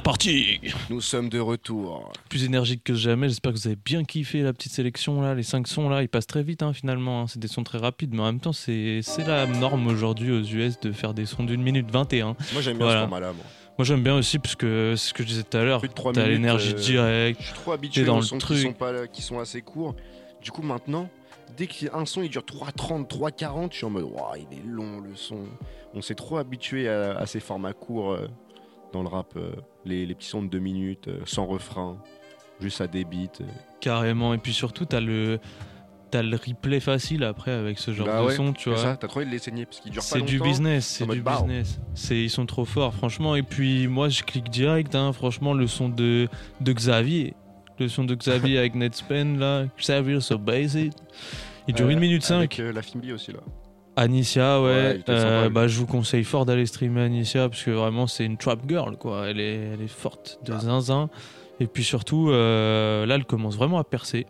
Reparti Nous sommes de retour. Plus énergique que jamais, j'espère que vous avez bien kiffé la petite sélection là, les 5 sons là, ils passent très vite hein, finalement, hein. c'est des sons très rapides, mais en même temps c'est c'est la norme aujourd'hui aux US de faire des sons d'une minute 21. Moi j'aime bien Voilà. ce format-là, moi. Moi j'aime bien aussi parce que c'est ce que je disais tout à l'heure, Plus de 3 t'as minutes. l'énergie euh, directe, Je suis trop habitué dans aux le sons qui truc. sont, pas, qui sont assez courts. Du coup maintenant, dès qu'un son il dure 3.30, 3.40, je suis en mode Ouah, il est long le son. On s'est trop habitué à, à ces formats courts euh, dans le rap. euh, les, les petits sons de 2 minutes, euh, sans refrain, juste à des beats. euh. carrément, et puis surtout t'as le... T'as le replay facile après avec ce genre Bah de ouais, son, tu c'est vois. ça, t'as trop envie de les saigner parce qu'ils durent pas C'est du longtemps. business, c'est du business. C'est ils sont trop forts, franchement. Et puis moi, je clique direct. Hein, franchement, le son de de Xavier, le son de Xavier avec Netspen là, Xavier so basic. Il dure Euh, 1 minute 5 Avec euh, la Fimbi aussi là. Anicia, ouais. Euh, bah, je vous conseille fort d'aller streamer Anicia parce que vraiment, c'est une trap girl, quoi. Elle est, elle est forte Ah. de zinzin. Et puis surtout, euh, là, elle commence vraiment à percer.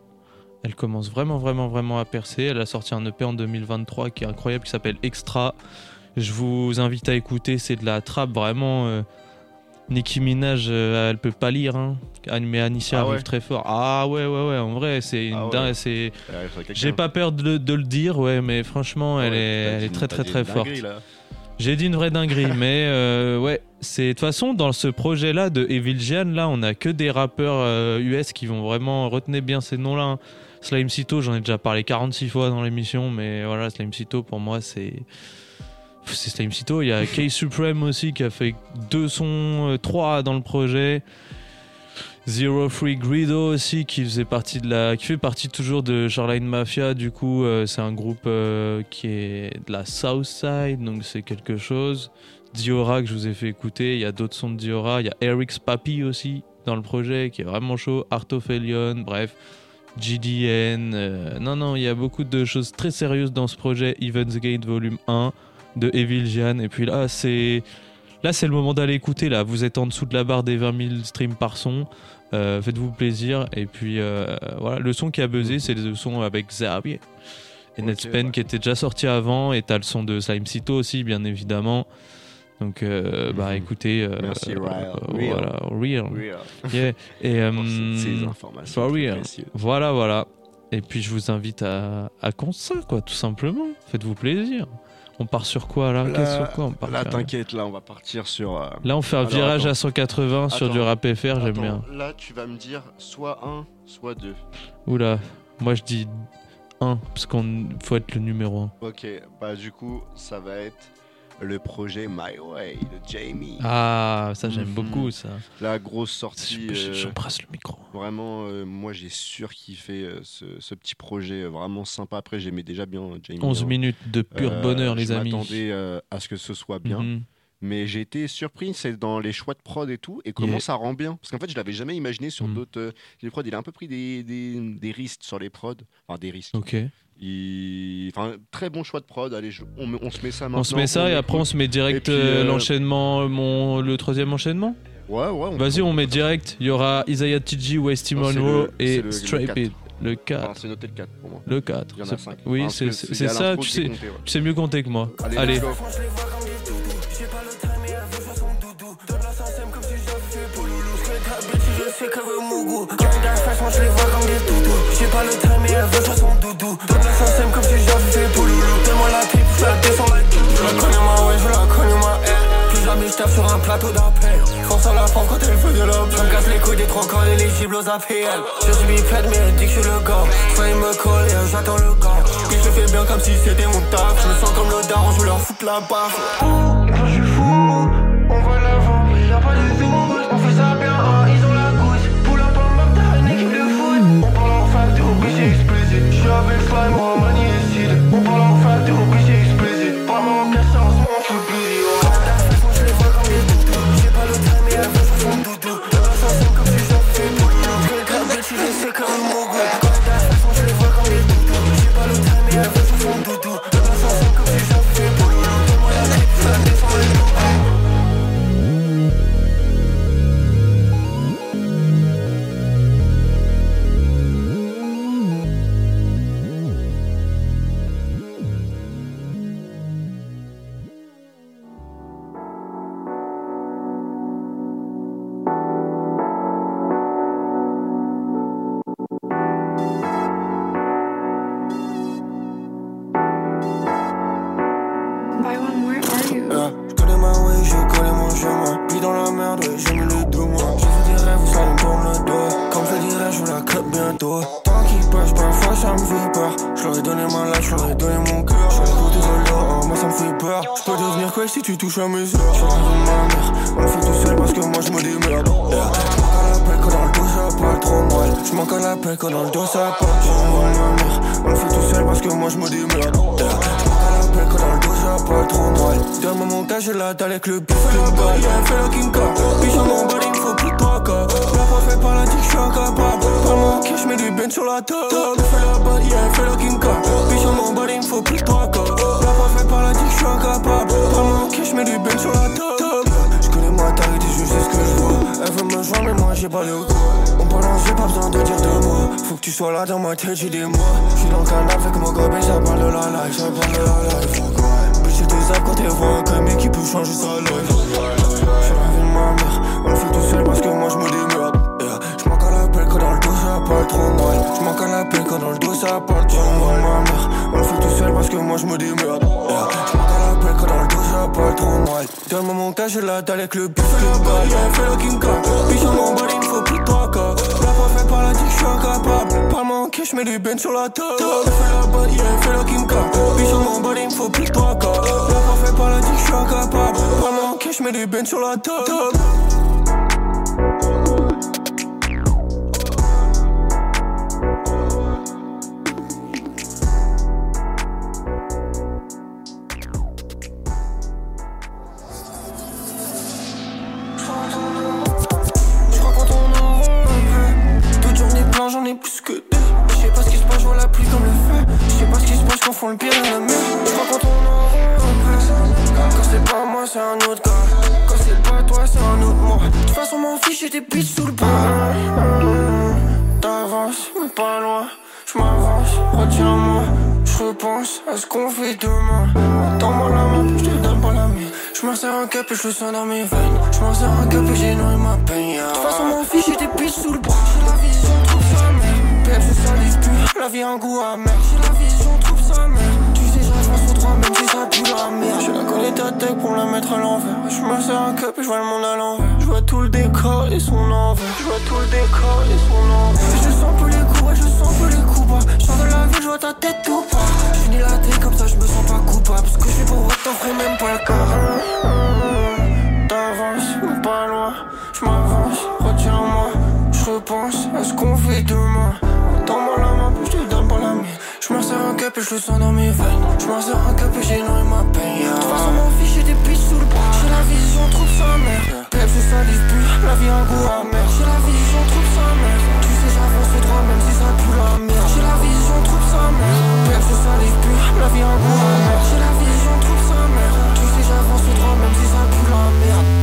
Elle commence vraiment, vraiment, vraiment à percer. Elle a sorti un EP en 2023 qui est incroyable, qui s'appelle Extra. Je vous invite à écouter. C'est de la trap vraiment. euh, Nicki Minaj, euh, elle peut pas lire, hein. mais Anicia Ah arrive ouais très fort. Ah ouais, ouais, ouais, en vrai, c'est une Ah ouais. dingue-. J'ai pas peur de, le- de le dire, ouais, mais franchement, elle Ouais, est, t'as elle dit est une- très, très, dit très une forte. dinguerie, là. J'ai dit une vraie dinguerie, mais euh, ouais, c'est de toute façon dans ce projet-là de Evil Gian, là, on a que des rappeurs euh, US qui vont vraiment retenir bien ces noms-là. hein. Slime Cito, j'en ai déjà parlé 46 fois dans l'émission, mais voilà, Slime Cito pour moi c'est c'est Slime Cito. Il y a K Supreme aussi qui a fait deux sons, euh, trois dans le projet. Zero Free Grido aussi qui faisait partie de la qui fait partie toujours de Shoreline Mafia. Du coup euh, c'est un groupe euh, qui est de la Southside donc c'est quelque chose. Diora que je vous ai fait écouter il y a d'autres sons de Diora. Il y a Eric's Papi aussi dans le projet qui est vraiment chaud. Art of Elion bref GDN euh, non non il y a beaucoup de choses très sérieuses dans ce projet. Evans Gate volume 1 de Evil Gian et puis là c'est Là, c'est le moment d'aller écouter. Là, vous êtes en dessous de la barre des 20 000 streams par son. Euh, Faites-vous plaisir. Et puis, euh, voilà, le son qui a buzzé, c'est le son avec Xavier et Netspen qui était déjà sorti avant. Et t'as le son de Slime Cito aussi, bien évidemment. Donc, euh, bah, écoutez. euh, Merci, euh, Real. Voilà, real. Real. Yeah. Et, euh, ces- informations for real. Voilà, voilà. Et puis, je vous invite à, à ça, quoi, tout simplement. Faites-vous plaisir. On part sur quoi là, Qu'est-ce- sur quoi on part là, t'inquiète, là, on va partir sur. euh, Là, on fait un alors, virage attends. à 180 sur du rap FR, j'aime bien. Là, tu vas me dire soit un, soit deux. Oula, moi je dis 1, parce qu'on faut être le numéro 1. Ok, bah du coup, ça va être le projet My Way de Jamie. Ah, ça j'aime Mhm. beaucoup ça. La grosse sortie. Je- je- euh, j'embrasse le micro. Vraiment, euh, moi j'ai surkiffé euh, ce, ce petit projet euh, vraiment sympa. Après, j'aimais déjà bien euh, Jamie. 11 hein. minutes de pur bonheur, les je amis. m'attendais euh, à ce que ce soit bien. Mhm. Mais j'ai été surpris, c'est dans les choix de prod et tout, et comment Yeah. ça rend bien. Parce qu'en fait, je l'avais jamais imaginé sur Mhm. d'autres. euh, les prods, il a un peu pris des, des, des risques sur les prods. Enfin, des risques. Ok. Il... Enfin, très bon choix de prod. Allez, je- on, se met ça maintenant. On se met ça et après on se met direct euh, euh, l'enchaînement, mon, le troisième enchaînement? Ouais, ouais. Vas-y, on met direct. Il y aura Isaiah TG, Westy Monroe et le- le Stray 4. Pit. Le 4. Enfin, c'est noté le 4 pour moi. Le 4. Il y en a C'est- 5. Oui, Enfin, c'est ça, sais, ouais. tu sais mieux compter que moi. Allez, Allez. Moi je les vois comme des doudous. J'ai pas le time et elle veut faire son doudou. Donne la SACEM comme si j'avais fait Pouloulou. Donne-moi la clip, je la descends la doudou. Je la connais ma ouais, je la connais ma R. Plus jamais je tape sur un plateau d'appel. Force à la femme quand elle fait de la Je me casse les couilles des trois corps éligibles aux APL. Je suis bipède, mais elle dit que je suis le gars. Soit il me colle j'attends le gars. Puis je fais bien comme si c'était mon taf. Je me sens comme le daron, je leur foutre la baffe. Moi, Mani et Sid. On dalle avec le bif. Fais la yeah, fais la king car. Biche à mon il me faut plus de cas. La fois fait par la tic, je suis incapable. Prends mon cash, mets du ben sur la table. Fais la yeah, fais la king car. Biche à mon il me faut plus de cas. La fois fait par la tic, je suis incapable. Prends mon cash, mets du ben sur la table. Je connais ma tarité, je sais ce que je vois. Elle veut me joindre, mais moi j'ai pas le goût. On balance, j'ai pas besoin de dire de mots. Faut que tu sois là dans ma tête, j'ai des mots. J'suis dans le canal avec mon gobe et ça de la life, ça parle de la life. J'ai apps quand un commis qui peut changer sa life. La vie de ma mère, on le fait tout seul parce que moi j'me démerde. Yeah. J'manque à l'appel quand dans le dos ça parle trop mal. J'manque à l'appel quand dans le dos ça parle trop mal. Ma mère, on le fait tout seul parce que moi j'me démerde. Yeah. J'manque à l'appel quand dans le dos ça parle trop le moment où j'ai la dalle avec le bif le balle. Fais la King. Biche en mon body, il faut plus de trois cas. La voix fait par la dit je suis incapable. Parle-moi en cash, mets des bennes sur la table. Fais la balle, fais la King Kong. Biche en mon body, il faut plus trois cas. La voix fait par la dit que je suis incapable. Parle-moi en cash, mets des bennes sur la table. Des bitches sous le bras. T'avances, mais pas loin. Je m'avance, retiens-moi. Je repense à ce qu'on fait demain. Attends-moi la main, je te donne pas la mienne. Je m'en sers un cap et je le sens dans mes veines. Je m'en sers un cap et j'ai nourri ma peine. De toute façon, m'en fiche, j'ai des bitches sous le bras. La vision, trouve sa mère. Belle, je salise plus. La vie a un goût amer. J'ai la vision, trouve sa mère. Tu sais, j'avance au droit, même si ça pue la merde. Je la connais ta tête pour la mettre à l'envers. Je me sers un cap et je vois le monde à l'envers. Je vois tout le décor et son envers. Je vois tout le décor et son envers. Je sens peu les coups, je sens peu les coups bas. Je de la vie, je vois ta tête tout bas. J'unis la tête comme ça, je me sens pas coupable. Parce que je suis pour t'en ferai même pas le cas. T'avances, pas loin. Je m'avance, retiens-moi. Je repense à ce qu'on fait demain. Attends-moi la main, puis je te donne pas la mienne. Je me sers un cap et je le sens dans mes veines. Je me sers un cap et j'ai ma peine. M'en trouve sa mère. Plus, la vie a un goût amer. J'ai la vision, trouve sa mère. Tu sais, j'avance droit, même si ça pue la merde. J'ai la vision, trouve sa mère. Pep, je salise plus, la vie a un goût amer. J'ai la vision, trouve sa mère. Tu sais, j'avance droit, même si ça pue la merde.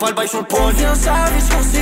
M'arrête pas tant, j'ai pas le bail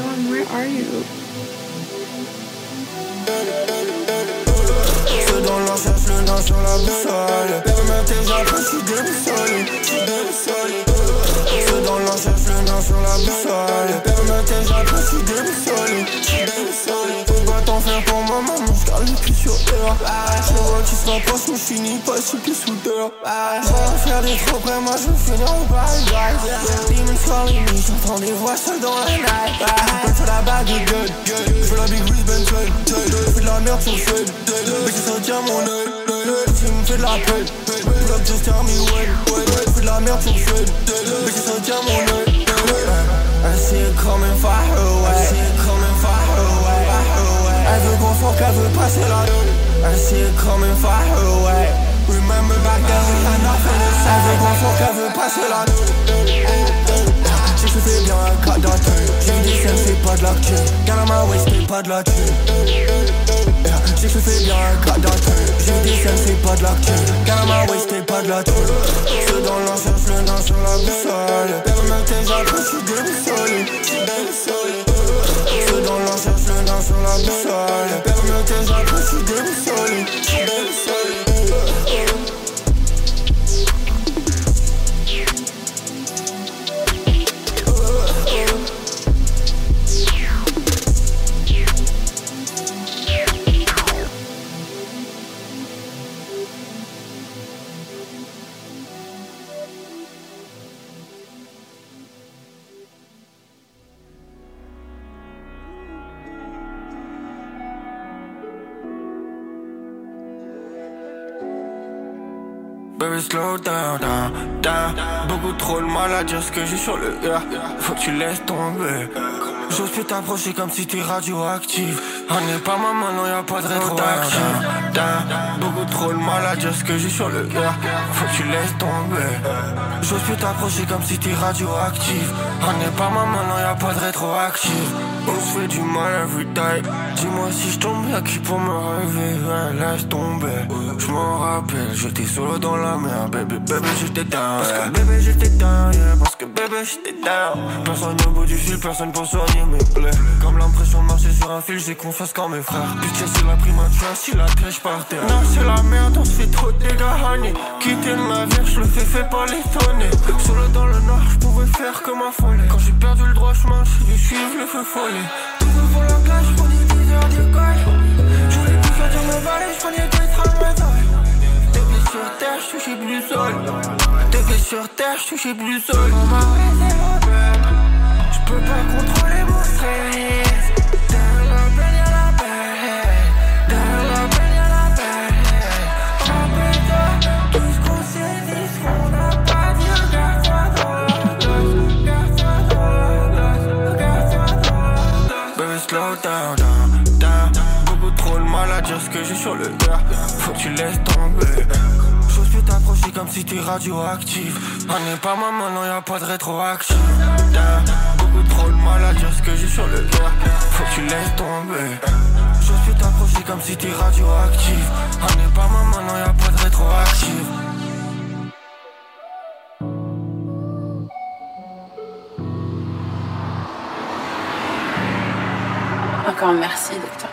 Byron, where are you? Je dans l'or, cherche le nom sur la boussole Permets tes après, je suis déboussolé, sur terre Je vois qui se rapproche, mais je finis pas pied sous terre Je vais faire des près, moi je vais finir au paradise Demon calling me, j'entends des voix seules dans la night Je fais la bague de gueule, je fais la big wrist Ben Fais de la merde sur le feu, mais tu soutiens mon œil Tu me fais de la peine. Pull up, just tell me when. Fais de la merde sur chaîne. Mais ça tient mon œil. I see it coming far Veut qu'on fuck, passer la lune. I see it coming far away. Remember back then we had nothing to say. Lune. Si je fais bien un cas d'atteinte J'ai ça c'est pas de la thune Gal à ma waist c'est pas de la je fais bien un cas d'atteinte J'ai c'est pas de la à ma waist c'est pas de la thune Je dans je le dans sur la boussole Permets tes après je suis déboussolé Je sur la boussole Permets tes après je suis déboussolé Beaucoup trop de mal à dire ce que j'ai sur le yeah. Faut que tu laisses tomber. J'ose plus t'approcher comme si t'es radioactif On n'est pas maman, non y'a pas de rétroactif down, Beaucoup trop de mal à dire ce que j'ai sur le yeah. Faut que tu laisses tomber. J'ose plus t'approcher comme si t'es radioactif. On n'est pas maman, non y'a pas de rétroactif. On se fait du mal everyday Dis-moi si je tombe, y'a qui pour me rêver. Ouais, Laisse tomber. Je m'en rappelle, j'étais solo dans la mer. Baby, baby, j'étais down Parce que bébé, j'étais down yeah. Parce que bébé, j'étais down. Personne au bout du fil, personne pour soigner mes plaies. Comme l'impression de marcher sur un fil, j'ai confiance quand mes frères. Bitch, c'est la à si la crèche par terre. Non, c'est la merde, on se fait trop de Quitter le navire, je le fais, fais pas l'étonner Solo dans le noir, je pouvais faire comme un follet Quand j'ai perdu le droit chemin, j'ai dû suivre le feu follet. Tout pour la plage, je prenais 10 heures d'école Je voulais plus sortir me balai, je prenais des trains Depuis sur terre, je touchais plus seul Depuis sur terre, je touchais plus seul Je peux pas contrôler mon stress down, down, down. Beaucoup trop de mal à dire ce que j'ai sur le gars Faut que tu laisses tomber. J'ose plus t'approcher comme si t'es radioactif. On n'est pas maman, non y'a pas de rétroactif. Beaucoup trop de mal à dire ce que j'ai sur le gars Faut que tu laisses tomber. J'ose plus t'approcher comme si t'es radioactif. On n'est pas maman, non y'a pas de rétroactif Merci, docteur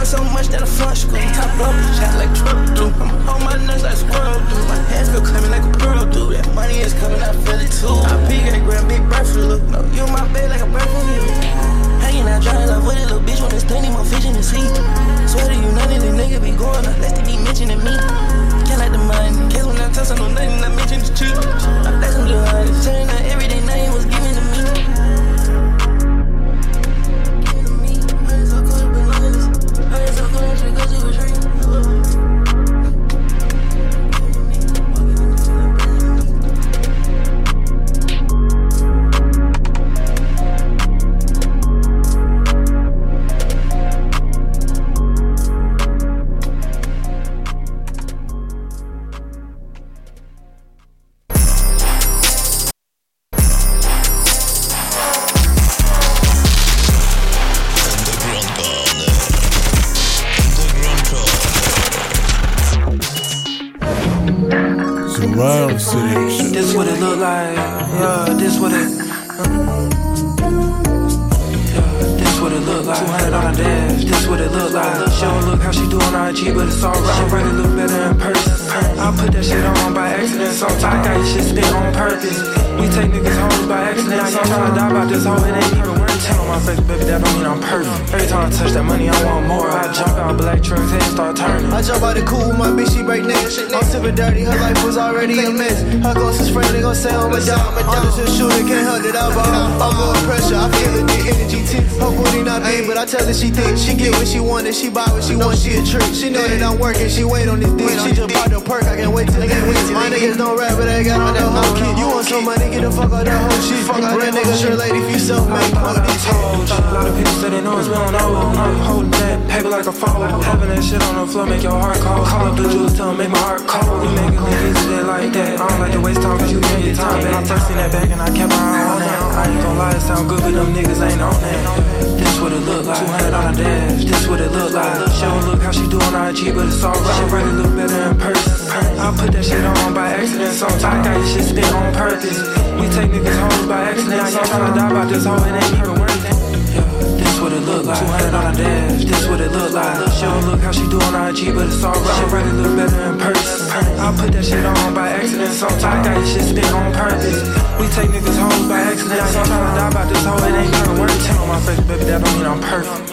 Run so much that I'm school. Top up, shot like truck do. I'ma hold my nuts like squirrel do. My hands feel climbing like a pearl do. That money is coming, I feel it too. I peek at the ground, big breath look. No, you my bed like a bird from you. Hanging out drowning love with a little bitch when this thing need more fish in the sea. Swear to you, none of these niggas be going unless they be mentioning me. Can't like the money. Guess when I touch I know nothing, I mention the cheap. I let them do honest. Turning out every day, nothing was getting. But it's alright. Run a little better in person. I put that shit on by accident, so I got this shit spit on purpose. We take niggas home by accident, so I'm tryna die about this hoe, it ain't even worth it what it look like. 200 on a dash, this what it look like. She don't look how she do on IG, but it's alright. She run a little better in person. I put that shit on by accident, sometimes I got this shit spit on purpose. We take niggas home by accident, sometimes I die about this hoe, it ain't even worth it. Tell my face, baby, that don't mean I'm perfect.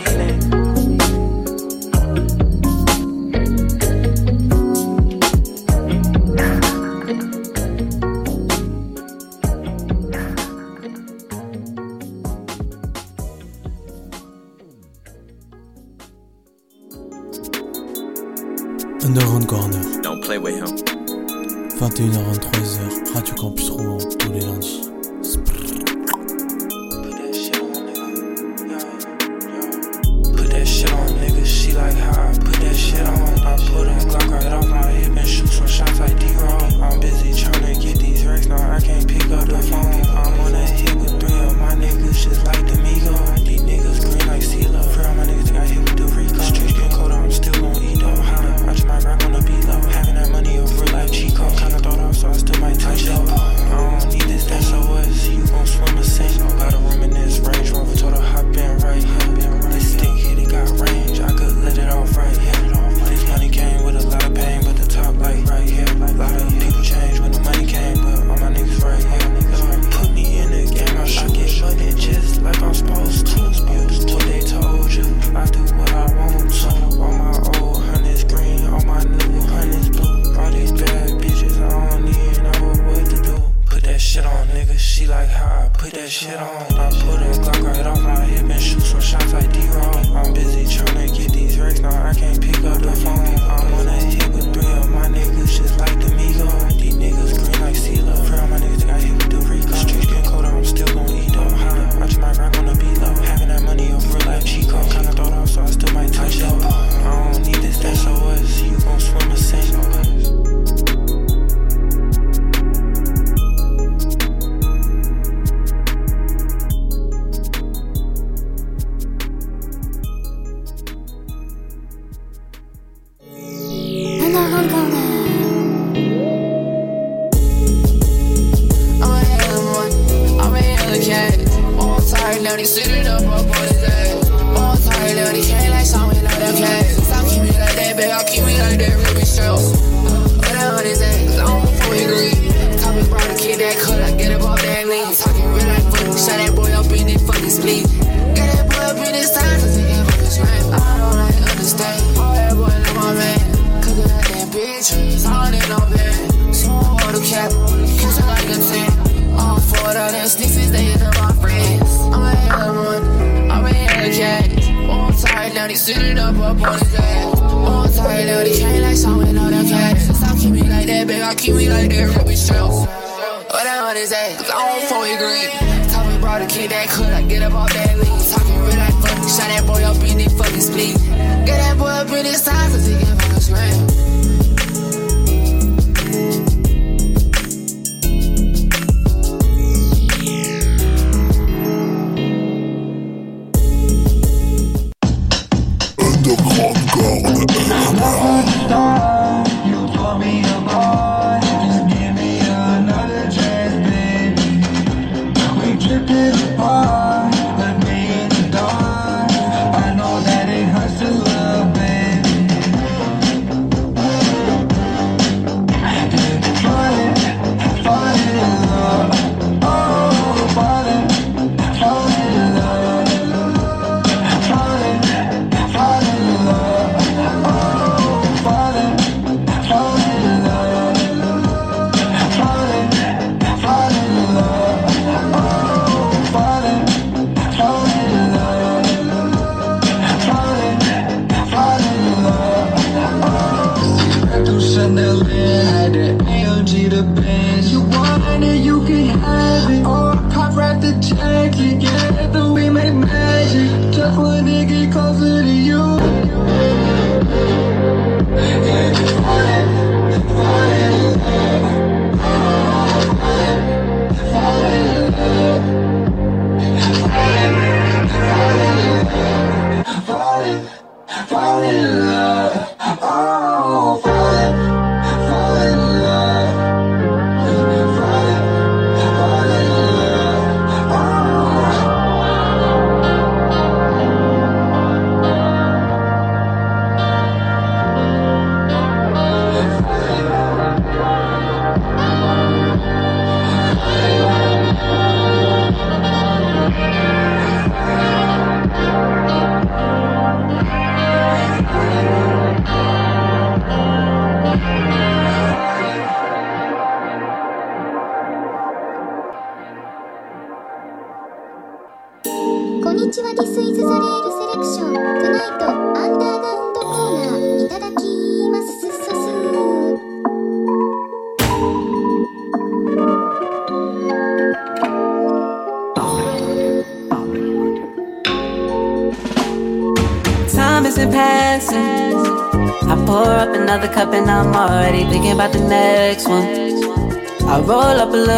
21h23h, Radio Campus Rouen, tous les lundis.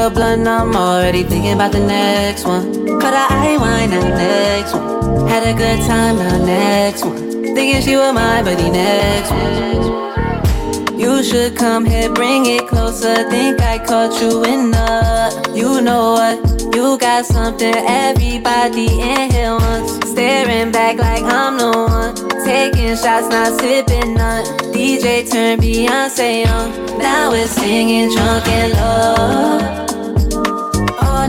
Blunt, I'm already thinking about the next one. A eye wine now next one. Had a good time now next one. Thinking she was mine, but the next one. You should come here, bring it closer. Think I caught you in the. You know what? You got something everybody in here wants. Staring back like I'm the one. Taking shots, not sipping none. DJ turn Beyonce on. Now we're singing drunk and low.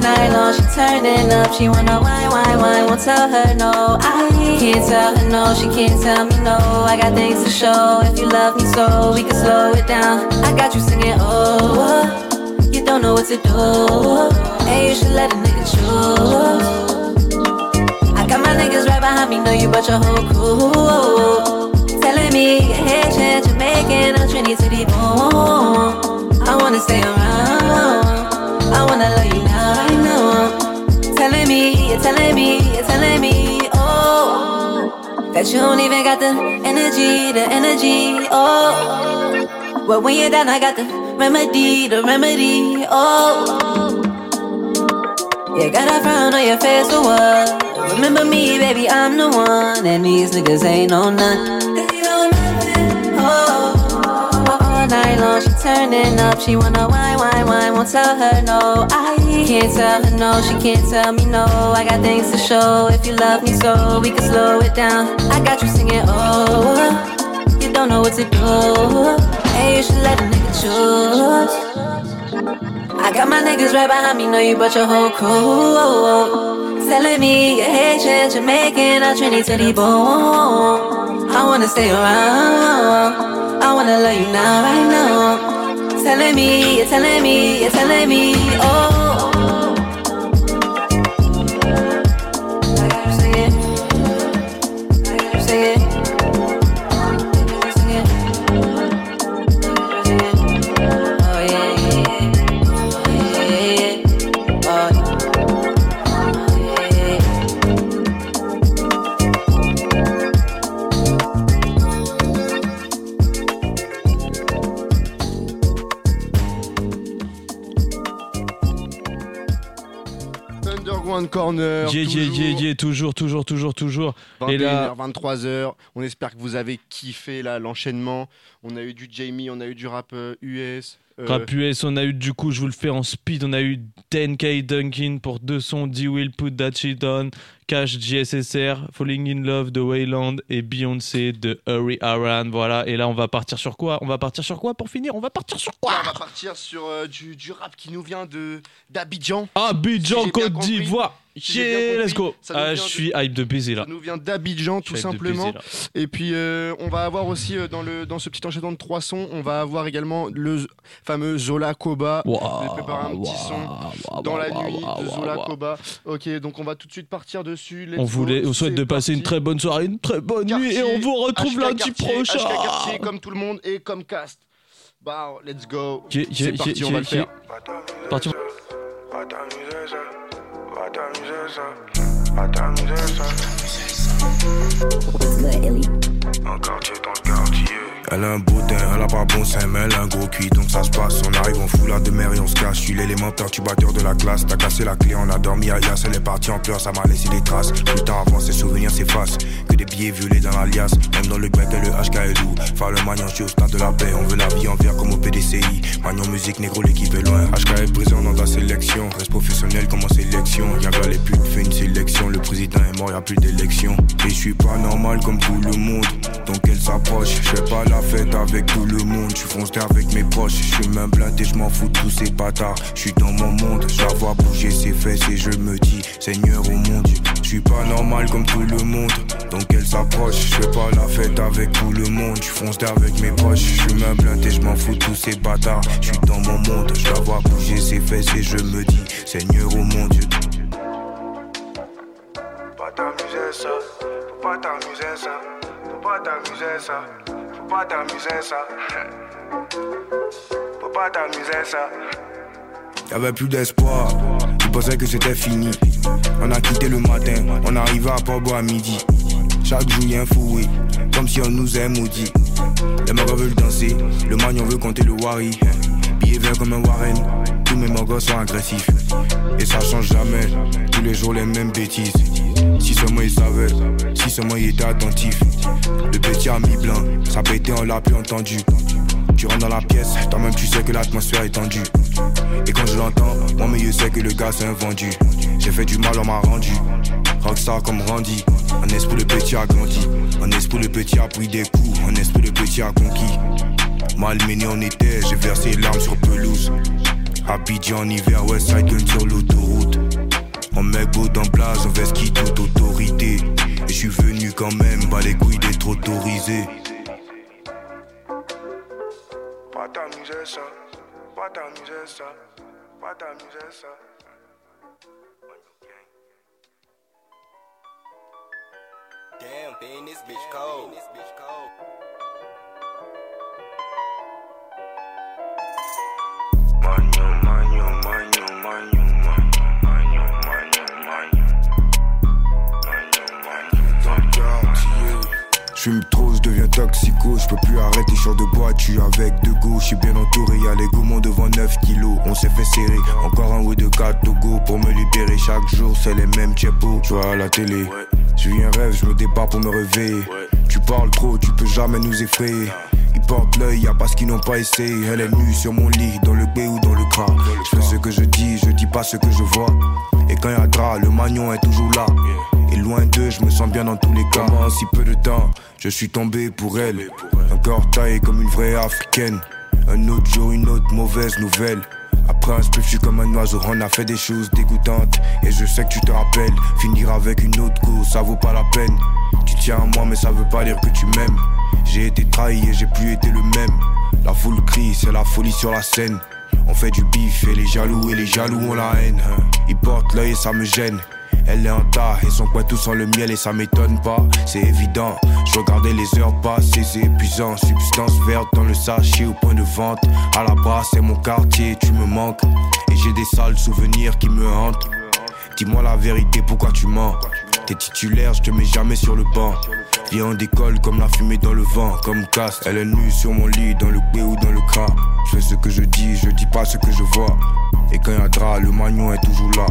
Night long, she turning up. She wanna wine, wine, wine. Won't tell her no. I can't tell her no. She can't tell me no. I got things to show. If you love me so, we can slow it down. I got you singing, oh. You don't know what to do. Hey, you should let a nigga choose. I got my niggas right behind me, know you brought your whole crew. Telling me Haitian, Jamaican, or Trinity boom. I wanna stay around. I wanna love you now, right now. Telling me, you're telling me, you're telling me, oh, that you don't even got the energy, the energy, oh. But when you're down, I got the remedy, the remedy, oh. You got a frown on your face for what? Remember me, baby, I'm the one, and these niggas ain't no none. Night long. She turning up, she wanna wine, wine, wine. Won't tell her no. I can't tell her no, she can't tell me no. I got things to show. If you love me so, we can slow it down. I got you singing, oh, you don't know what to do. Hey, you should let a nigga choose. I got my niggas right behind me, know you brought your whole crew. Telling me you're Haitian, Jamaican, or Trinity bone. I wanna stay around. I wanna love you now, right now. Telling me, you're telling me, you're telling me, oh. Yeah, toujours. yeah, yeah, toujours, toujours, toujours, toujours. Et 21h, là, 23h. On espère que vous avez kiffé là l'enchaînement. On a eu du Jamie, on a eu du rap euh, US. euh, Rap US, on a eu du coup, je vous le fais en speed, on a eu 10K Dunkin pour deux sons, D-Will Put That Shit On, Cash JSSR, Falling in Love de Wayland et Beyoncé de Hurry Around. Voilà, et là on va partir sur quoi? On va partir sur quoi pour finir? On va partir sur quoi? On va partir sur euh, du, du rap qui nous vient de d'Abidjan. Abidjan, Si Côte d'Ivoire. Si Yeah, compris, let's go. Ah, je de- suis hype de baiser là. Ça nous vient d'Abidjan tout de simplement. baiser. Et puis euh, on va avoir aussi euh, dans, le, dans ce petit enchaînement de trois sons, on va avoir également le fameux Zola Koba. Wow, Je vais préparer un petit son wow, dans la nuit de Zola. Koba. Ok, donc on va tout de suite partir dessus. Let's On, voulait, on souhaite de passer une parti. très bonne soirée, une très bonne nuit et on vous retrouve HK lundi quartier, prochain. HK quartier comme tout le monde et comme cast. Bah, let's go. Yeah, yeah, C'est parti, yeah, on va yeah, le faire. Parti. Va t'amuser ça, va t'amuser ça, va t'amuser ça. Encore tu es dans le quartier. Elle a un beau teint, elle a pas bon sein, mais elle a un gros cul, donc ça se passe. On arrive en foulard de mer et on se cache. Je suis l'élément perturbateur de la classe. T'as cassé la clé, on a dormi Yas, elle est partie en pleurs, ça m'a laissé des traces. Plus tard avant, ses souvenirs s'effacent. Que des billets violés dans l'alias. Même dans le bec, le HK est lourd. Faire le magnon, je suis au stade de la paix. On veut la vie en vert comme au PDCI. Magnon musique, négro, l'équipe est loin. HK est présent dans ta sélection. Reste professionnel comme en sélection. Y'a les putes, fait une sélection. Le président est mort, y'a plus d'élection. Et je suis pas normal comme tout le monde. Donc elle s'approche. Je fais pas fête avec tout le monde. Je fonce avec mes proches. Je suis même blindé, je m'en fous de tous ces bâtards. Je suis dans mon monde. Je vois bouger ses fesses et je me dis, Seigneur au monde. Je suis pas normal comme tout le monde. Donc elle s'approche. Je fais pas la fête avec tout le monde. Je fonce avec mes proches. Je suis même blindé, je m'en fous de tous ces bâtards. Je suis dans mon monde. Je vois bouger ses fesses et je me dis, Seigneur au monde. Pas t'amuser ça, faut pas t'amuser ça, faut pas t'amuser ça, pas t'amuser ça. Faut pas t'amuser ça. Y'avait plus d'espoir, je pensais que c'était fini. On a quitté le matin, on arrivait à Port-Bois à midi. Chaque jour y'a un fouet, comme si on nous aime maudit. Les mecs veulent danser, le magnon veut compter le wari. Billet vert comme un Warren, tous mes mogos sont agressifs. Et ça change jamais, tous les jours les mêmes bêtises. Si seulement il savait, si seulement il était attentif. Le petit a mis blanc, ça pétait, on l'a plus entendu. Tu rentres dans la pièce, toi-même tu sais que l'atmosphère est tendue. Et quand je l'entends, moi mieux sais que le gars c'est un vendu. J'ai fait du mal, on m'a rendu. Rockstar comme Randy. En esprit le petit a grandi. En esprit le petit a pris des coups. En esprit le petit a conquis. Malmené on était, j'ai versé larmes sur pelouse. Abidjan en hiver, Westside Gun sur l'autoroute. On met beau dans place, on veste qui toute autorité. Et je suis venu quand même, bas les couilles d'être autorisé. Pas t'amuser ça, pas t'amuser ça, pas t'amuser ça. Damn, thing, this bitch cold. This bitch cold. Je fume trop, je deviens toxico, je peux plus arrêter, je de bois, tu avec deux go, je suis bien entouré, y'a les gourmands devant 9 kilos, on s'est fait serrer, encore un ou deux Togo pour me libérer chaque jour, c'est les mêmes tchepos, je vois à la télé, je vis un rêve, je me débarre pour me réveiller, tu parles trop, tu peux jamais nous effrayer, portent l'œil, y'a pas ce qu'ils n'ont pas essayé. Elle est nue sur mon lit, dans le B ou dans le gras. Je fais ce que je dis, je dis pas ce que je vois. Et quand y'a drap, le magnon est toujours là. Et loin d'eux, je me sens bien dans tous les cas. Si peu de temps, je suis tombé pour elle. Un corps taillé comme une vraie africaine. Un autre jour, une autre mauvaise nouvelle. Après un spiff, je suis comme un oiseau, on a fait des choses dégoûtantes. Et je sais que tu te rappelles, finir avec une autre course, ça vaut pas la peine. Tu tiens à moi, mais ça veut pas dire que tu m'aimes. J'ai été trahi et j'ai plus été le même. La foule crie, c'est la folie sur la scène. On fait du bif et les jaloux et les jaloux ont la haine. hein. Ils portent l'œil et ça me gêne. Elle est en tas et son coin tout sans le miel et ça m'étonne pas, c'est évident. Je regardais les heures passer, c'est épuisant. Substance verte dans le sachet au point de vente. À la base, c'est mon quartier, tu me manques. Et j'ai des sales souvenirs qui me hantent. Dis-moi la vérité, pourquoi tu mens? T'es titulaire, je te mets jamais sur le banc. Viens on décolle comme la fumée dans le vent, comme casse. Elle est nue sur mon lit, dans le B ou dans le cras. Je fais ce que je dis, je dis pas ce que je vois. Et quand y'a drap, le magnon est toujours là.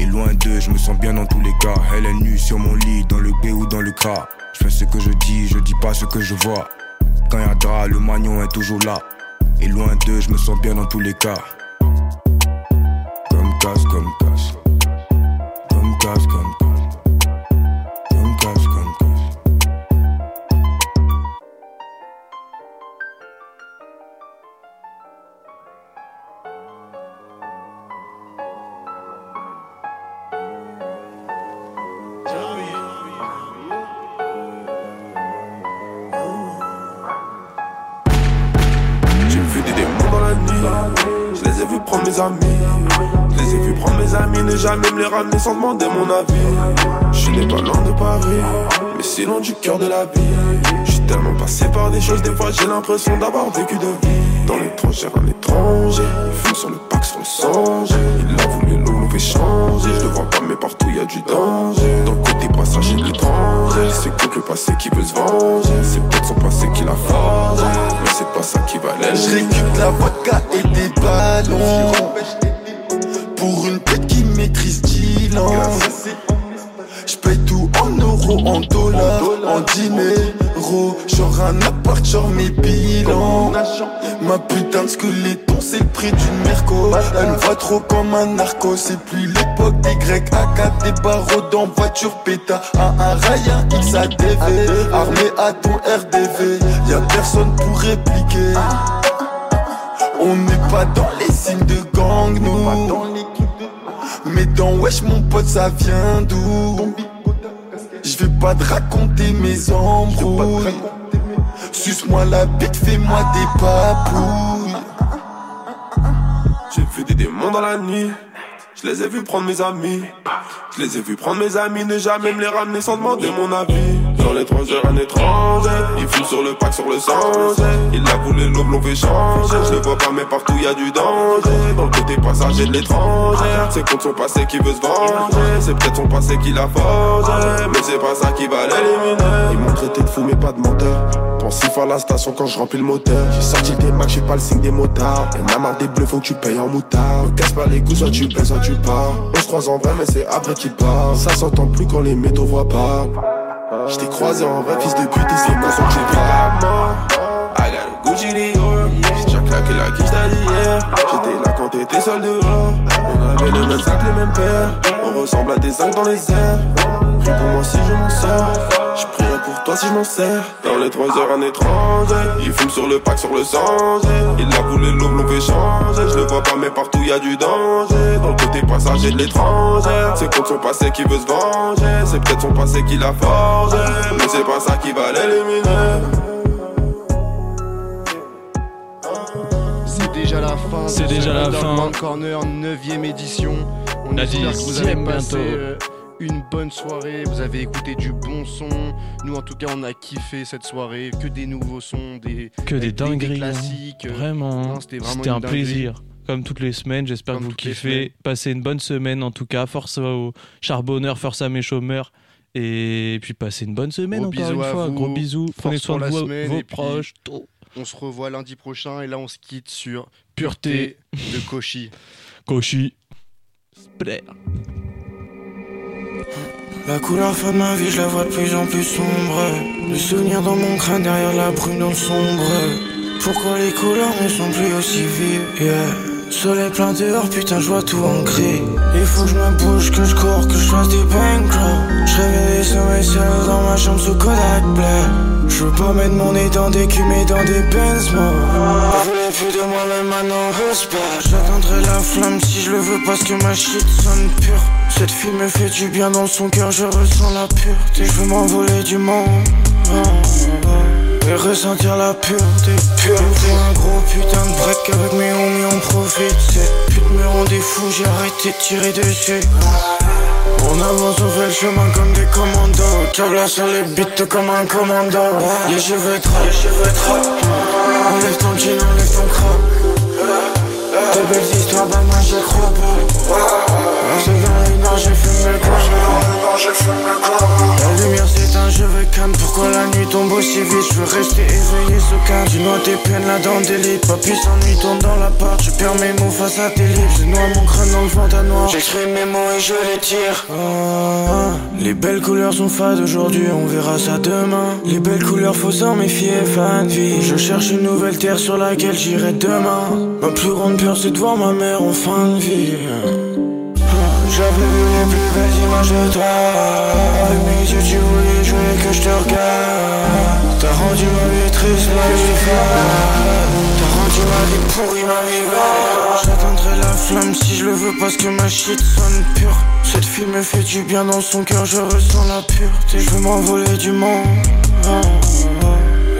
Et loin d'eux, je me sens bien dans tous les cas. Elle est nue sur mon lit, dans le B ou dans le cras. Je fais ce que je dis, je dis pas ce que je vois. Quand y'a drap, le magnon est toujours là. Et loin d'eux, je me sens bien dans tous les cas. Comme casse, comme casse. Comme casse, comme les ai vus prendre mes amis, ne jamais me les ramener sans demander mon avis. Je n'ai pas loin de Paris, mais si loin du cœur de la vie. Je suis tellement passé par des choses, des fois j'ai l'impression d'avoir vécu de vie. Dans l'étranger, un étranger. Il fume sur le pack, sur le songe. Changer. Je le vois pas, mais partout y a du danger. Dans le côté passager de l'étranger. C'est que le passé qui veut se venger. C'est peut-être son passé qui l'a forgé. Mais c'est pas ça qui va l'aider. Je récupère la vodka et des ballons Pour une tête qui maîtrise 10 langues Je en dollars, en dinero. Genre un appart, genre mes bilans. Ma putain de squeletton c'est le prix d'une merco. Elle me voit trop comme un narco. C'est plus l'époque des grecs. AK des barreaux dans voiture péta À un Ryan XADV Armé à ton RDV Y'a personne pour répliquer. On n'est pas dans les signes de gang, nous. Mais dans Wesh, mon pote, ça vient d'où? Je vais pas te raconter mes embrouilles. Suce-moi la bite, fais-moi des papouilles. J'ai vu des démons dans la nuit. Je les ai vus prendre mes amis. Je les ai vus prendre mes amis, ne jamais me les ramener sans demander mon avis. Dans heures, un étranger. Il fume sur le pack, sur le sang. Il a voulu l'aube, l'on fait changer. Je le vois pas, mais partout y a du danger. Dans le côté passager de l'étranger. C'est contre son passé qui veut se venger. C'est peut-être son passé qui l'a forgé. Mais c'est pas ça qui va l'éliminer. Ils m'ont traité de fou, mais pas de menteur. Pensif à la station quand je remplis le moteur. J'ai sorti des max, j'ai pas le signe des motards. Et a marre des bleus, faut que tu payes en moutard. Me casse pas les coups, soit tu payes, soit tu pars. On se croise en vrai, mais c'est après qu'il part. Ça s'entend plus quand les métaux voient pas. J't'ai croisé en vrai, fils de pute, et c'est pour que j'ai pris la mort. I got a Gucci Dior. J'ai déjà claqué la quiche d'hier. J'étais là quand t'étais seul dehors. On avait les mêmes sacs, les mêmes paires. On ressemble à des zincs dans les airs. Prie pour moi si je m'en sors. Je prierai pour toi si je m'en sers. Dans les trois heures, un étranger. Il fume sur le pack, sur le sang. Il a voulu l'aube, l'on fait changer. Je le vois pas, mais partout y a du danger. Dans le côté passager de l'étranger. C'est contre son passé qui veut se venger. C'est peut-être son passé qui l'a forgé. Mais c'est pas ça qui va l'éliminer. C'est déjà la fin. C'est de déjà ce la fin. Corner 9ème édition. On La espère que vous avez passé bientôt. euh, une bonne soirée. Vous avez écouté du bon son. Nous, en tout cas, on a kiffé cette soirée. Que des nouveaux sons, des Que des dingueries. hein. classiques. euh, Vraiment. C'était un plaisir. Comme toutes les semaines, j'espère que vous kiffez. Passez une bonne semaine en tout cas. Force aux charbonneurs, force à mes chômeurs. Et puis passez une bonne semaine Gros encore une fois. vous. Gros bisous. Force Prenez soin de vos, semaine, vos proches. On se revoit lundi prochain et là on se quitte sur Pureté. Pureté de Koshi. Koshi. Spray. La couleur fin de ma vie, je la vois de plus en plus sombre. Le souvenir dans mon crâne derrière la brume dans le sombre. Pourquoi les couleurs ne sont plus aussi vives? Yeah. Soleil plein dehors, putain, je vois tout en gris. Il faut que je me bouge, que je cours, que je fasse des bankroll. Je réveille sommeil seul dans ma chambre sous Kodak Black. Je veux pas mettre mon nez dans des culs, mais dans des Benz, de moi-même. J'attendrai la flamme si je le veux parce que ma shit sonne pure. Cette fille me fait du bien dans son cœur, je ressens la pureté. Je veux m'envoler du monde. Et ressentir la pureté, pureté Un gros putain de break avec mes homies on profite Ces putes me rendent des fous, j'ai arrêté de tirer dessus On avance, on fait le chemin comme des commandos. Câble sur les beats comme un commando. Les cheveux trop, les cheveux trop. Enlève ton jean, enlève ton crop. De belles histoires, bah moi j'y crois pas. C'est dans heure, j'ai fumé le La lumière s'éteint, je veux calme. Pourquoi la nuit tombe aussi vite? Je veux rester éveillé sous calme. Tu noies tes peines là dans des lits. Papy s'ennuie, tourne dans l'appart Je perds mes mots face à tes livres Je noie mon crâne dans le vent J'écris mes mots et je les tire. Ah, Les belles couleurs sont fades aujourd'hui. On verra ça demain. Les belles couleurs faut s'en méfier de vie. Je cherche une nouvelle terre sur laquelle j'irai demain. Ma plus grande peur c'est de voir ma mère en fin de vie j'avais les plus belles images de toi. Avec mes yeux tu voulais jouer que je te regarde. T'as rendu ma vie triste, ma vie folle. T'as rendu ma vie pourrie, ma vie belle J'attendrai la flamme si je le veux parce que ma shit sonne pure. Cette fille me fait du bien dans son cœur, je ressens la pureté. Je veux m'envoler du monde.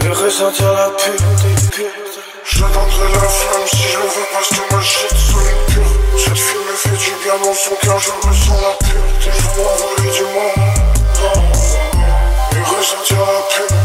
Et ressentir la pureté je la flamme si je le veux parce que ma shit sonne pure. Cette fille me fait du bien dans son cœur, je me sens la pure T'es vous m'envoyer du monde, non Et ressentir la peine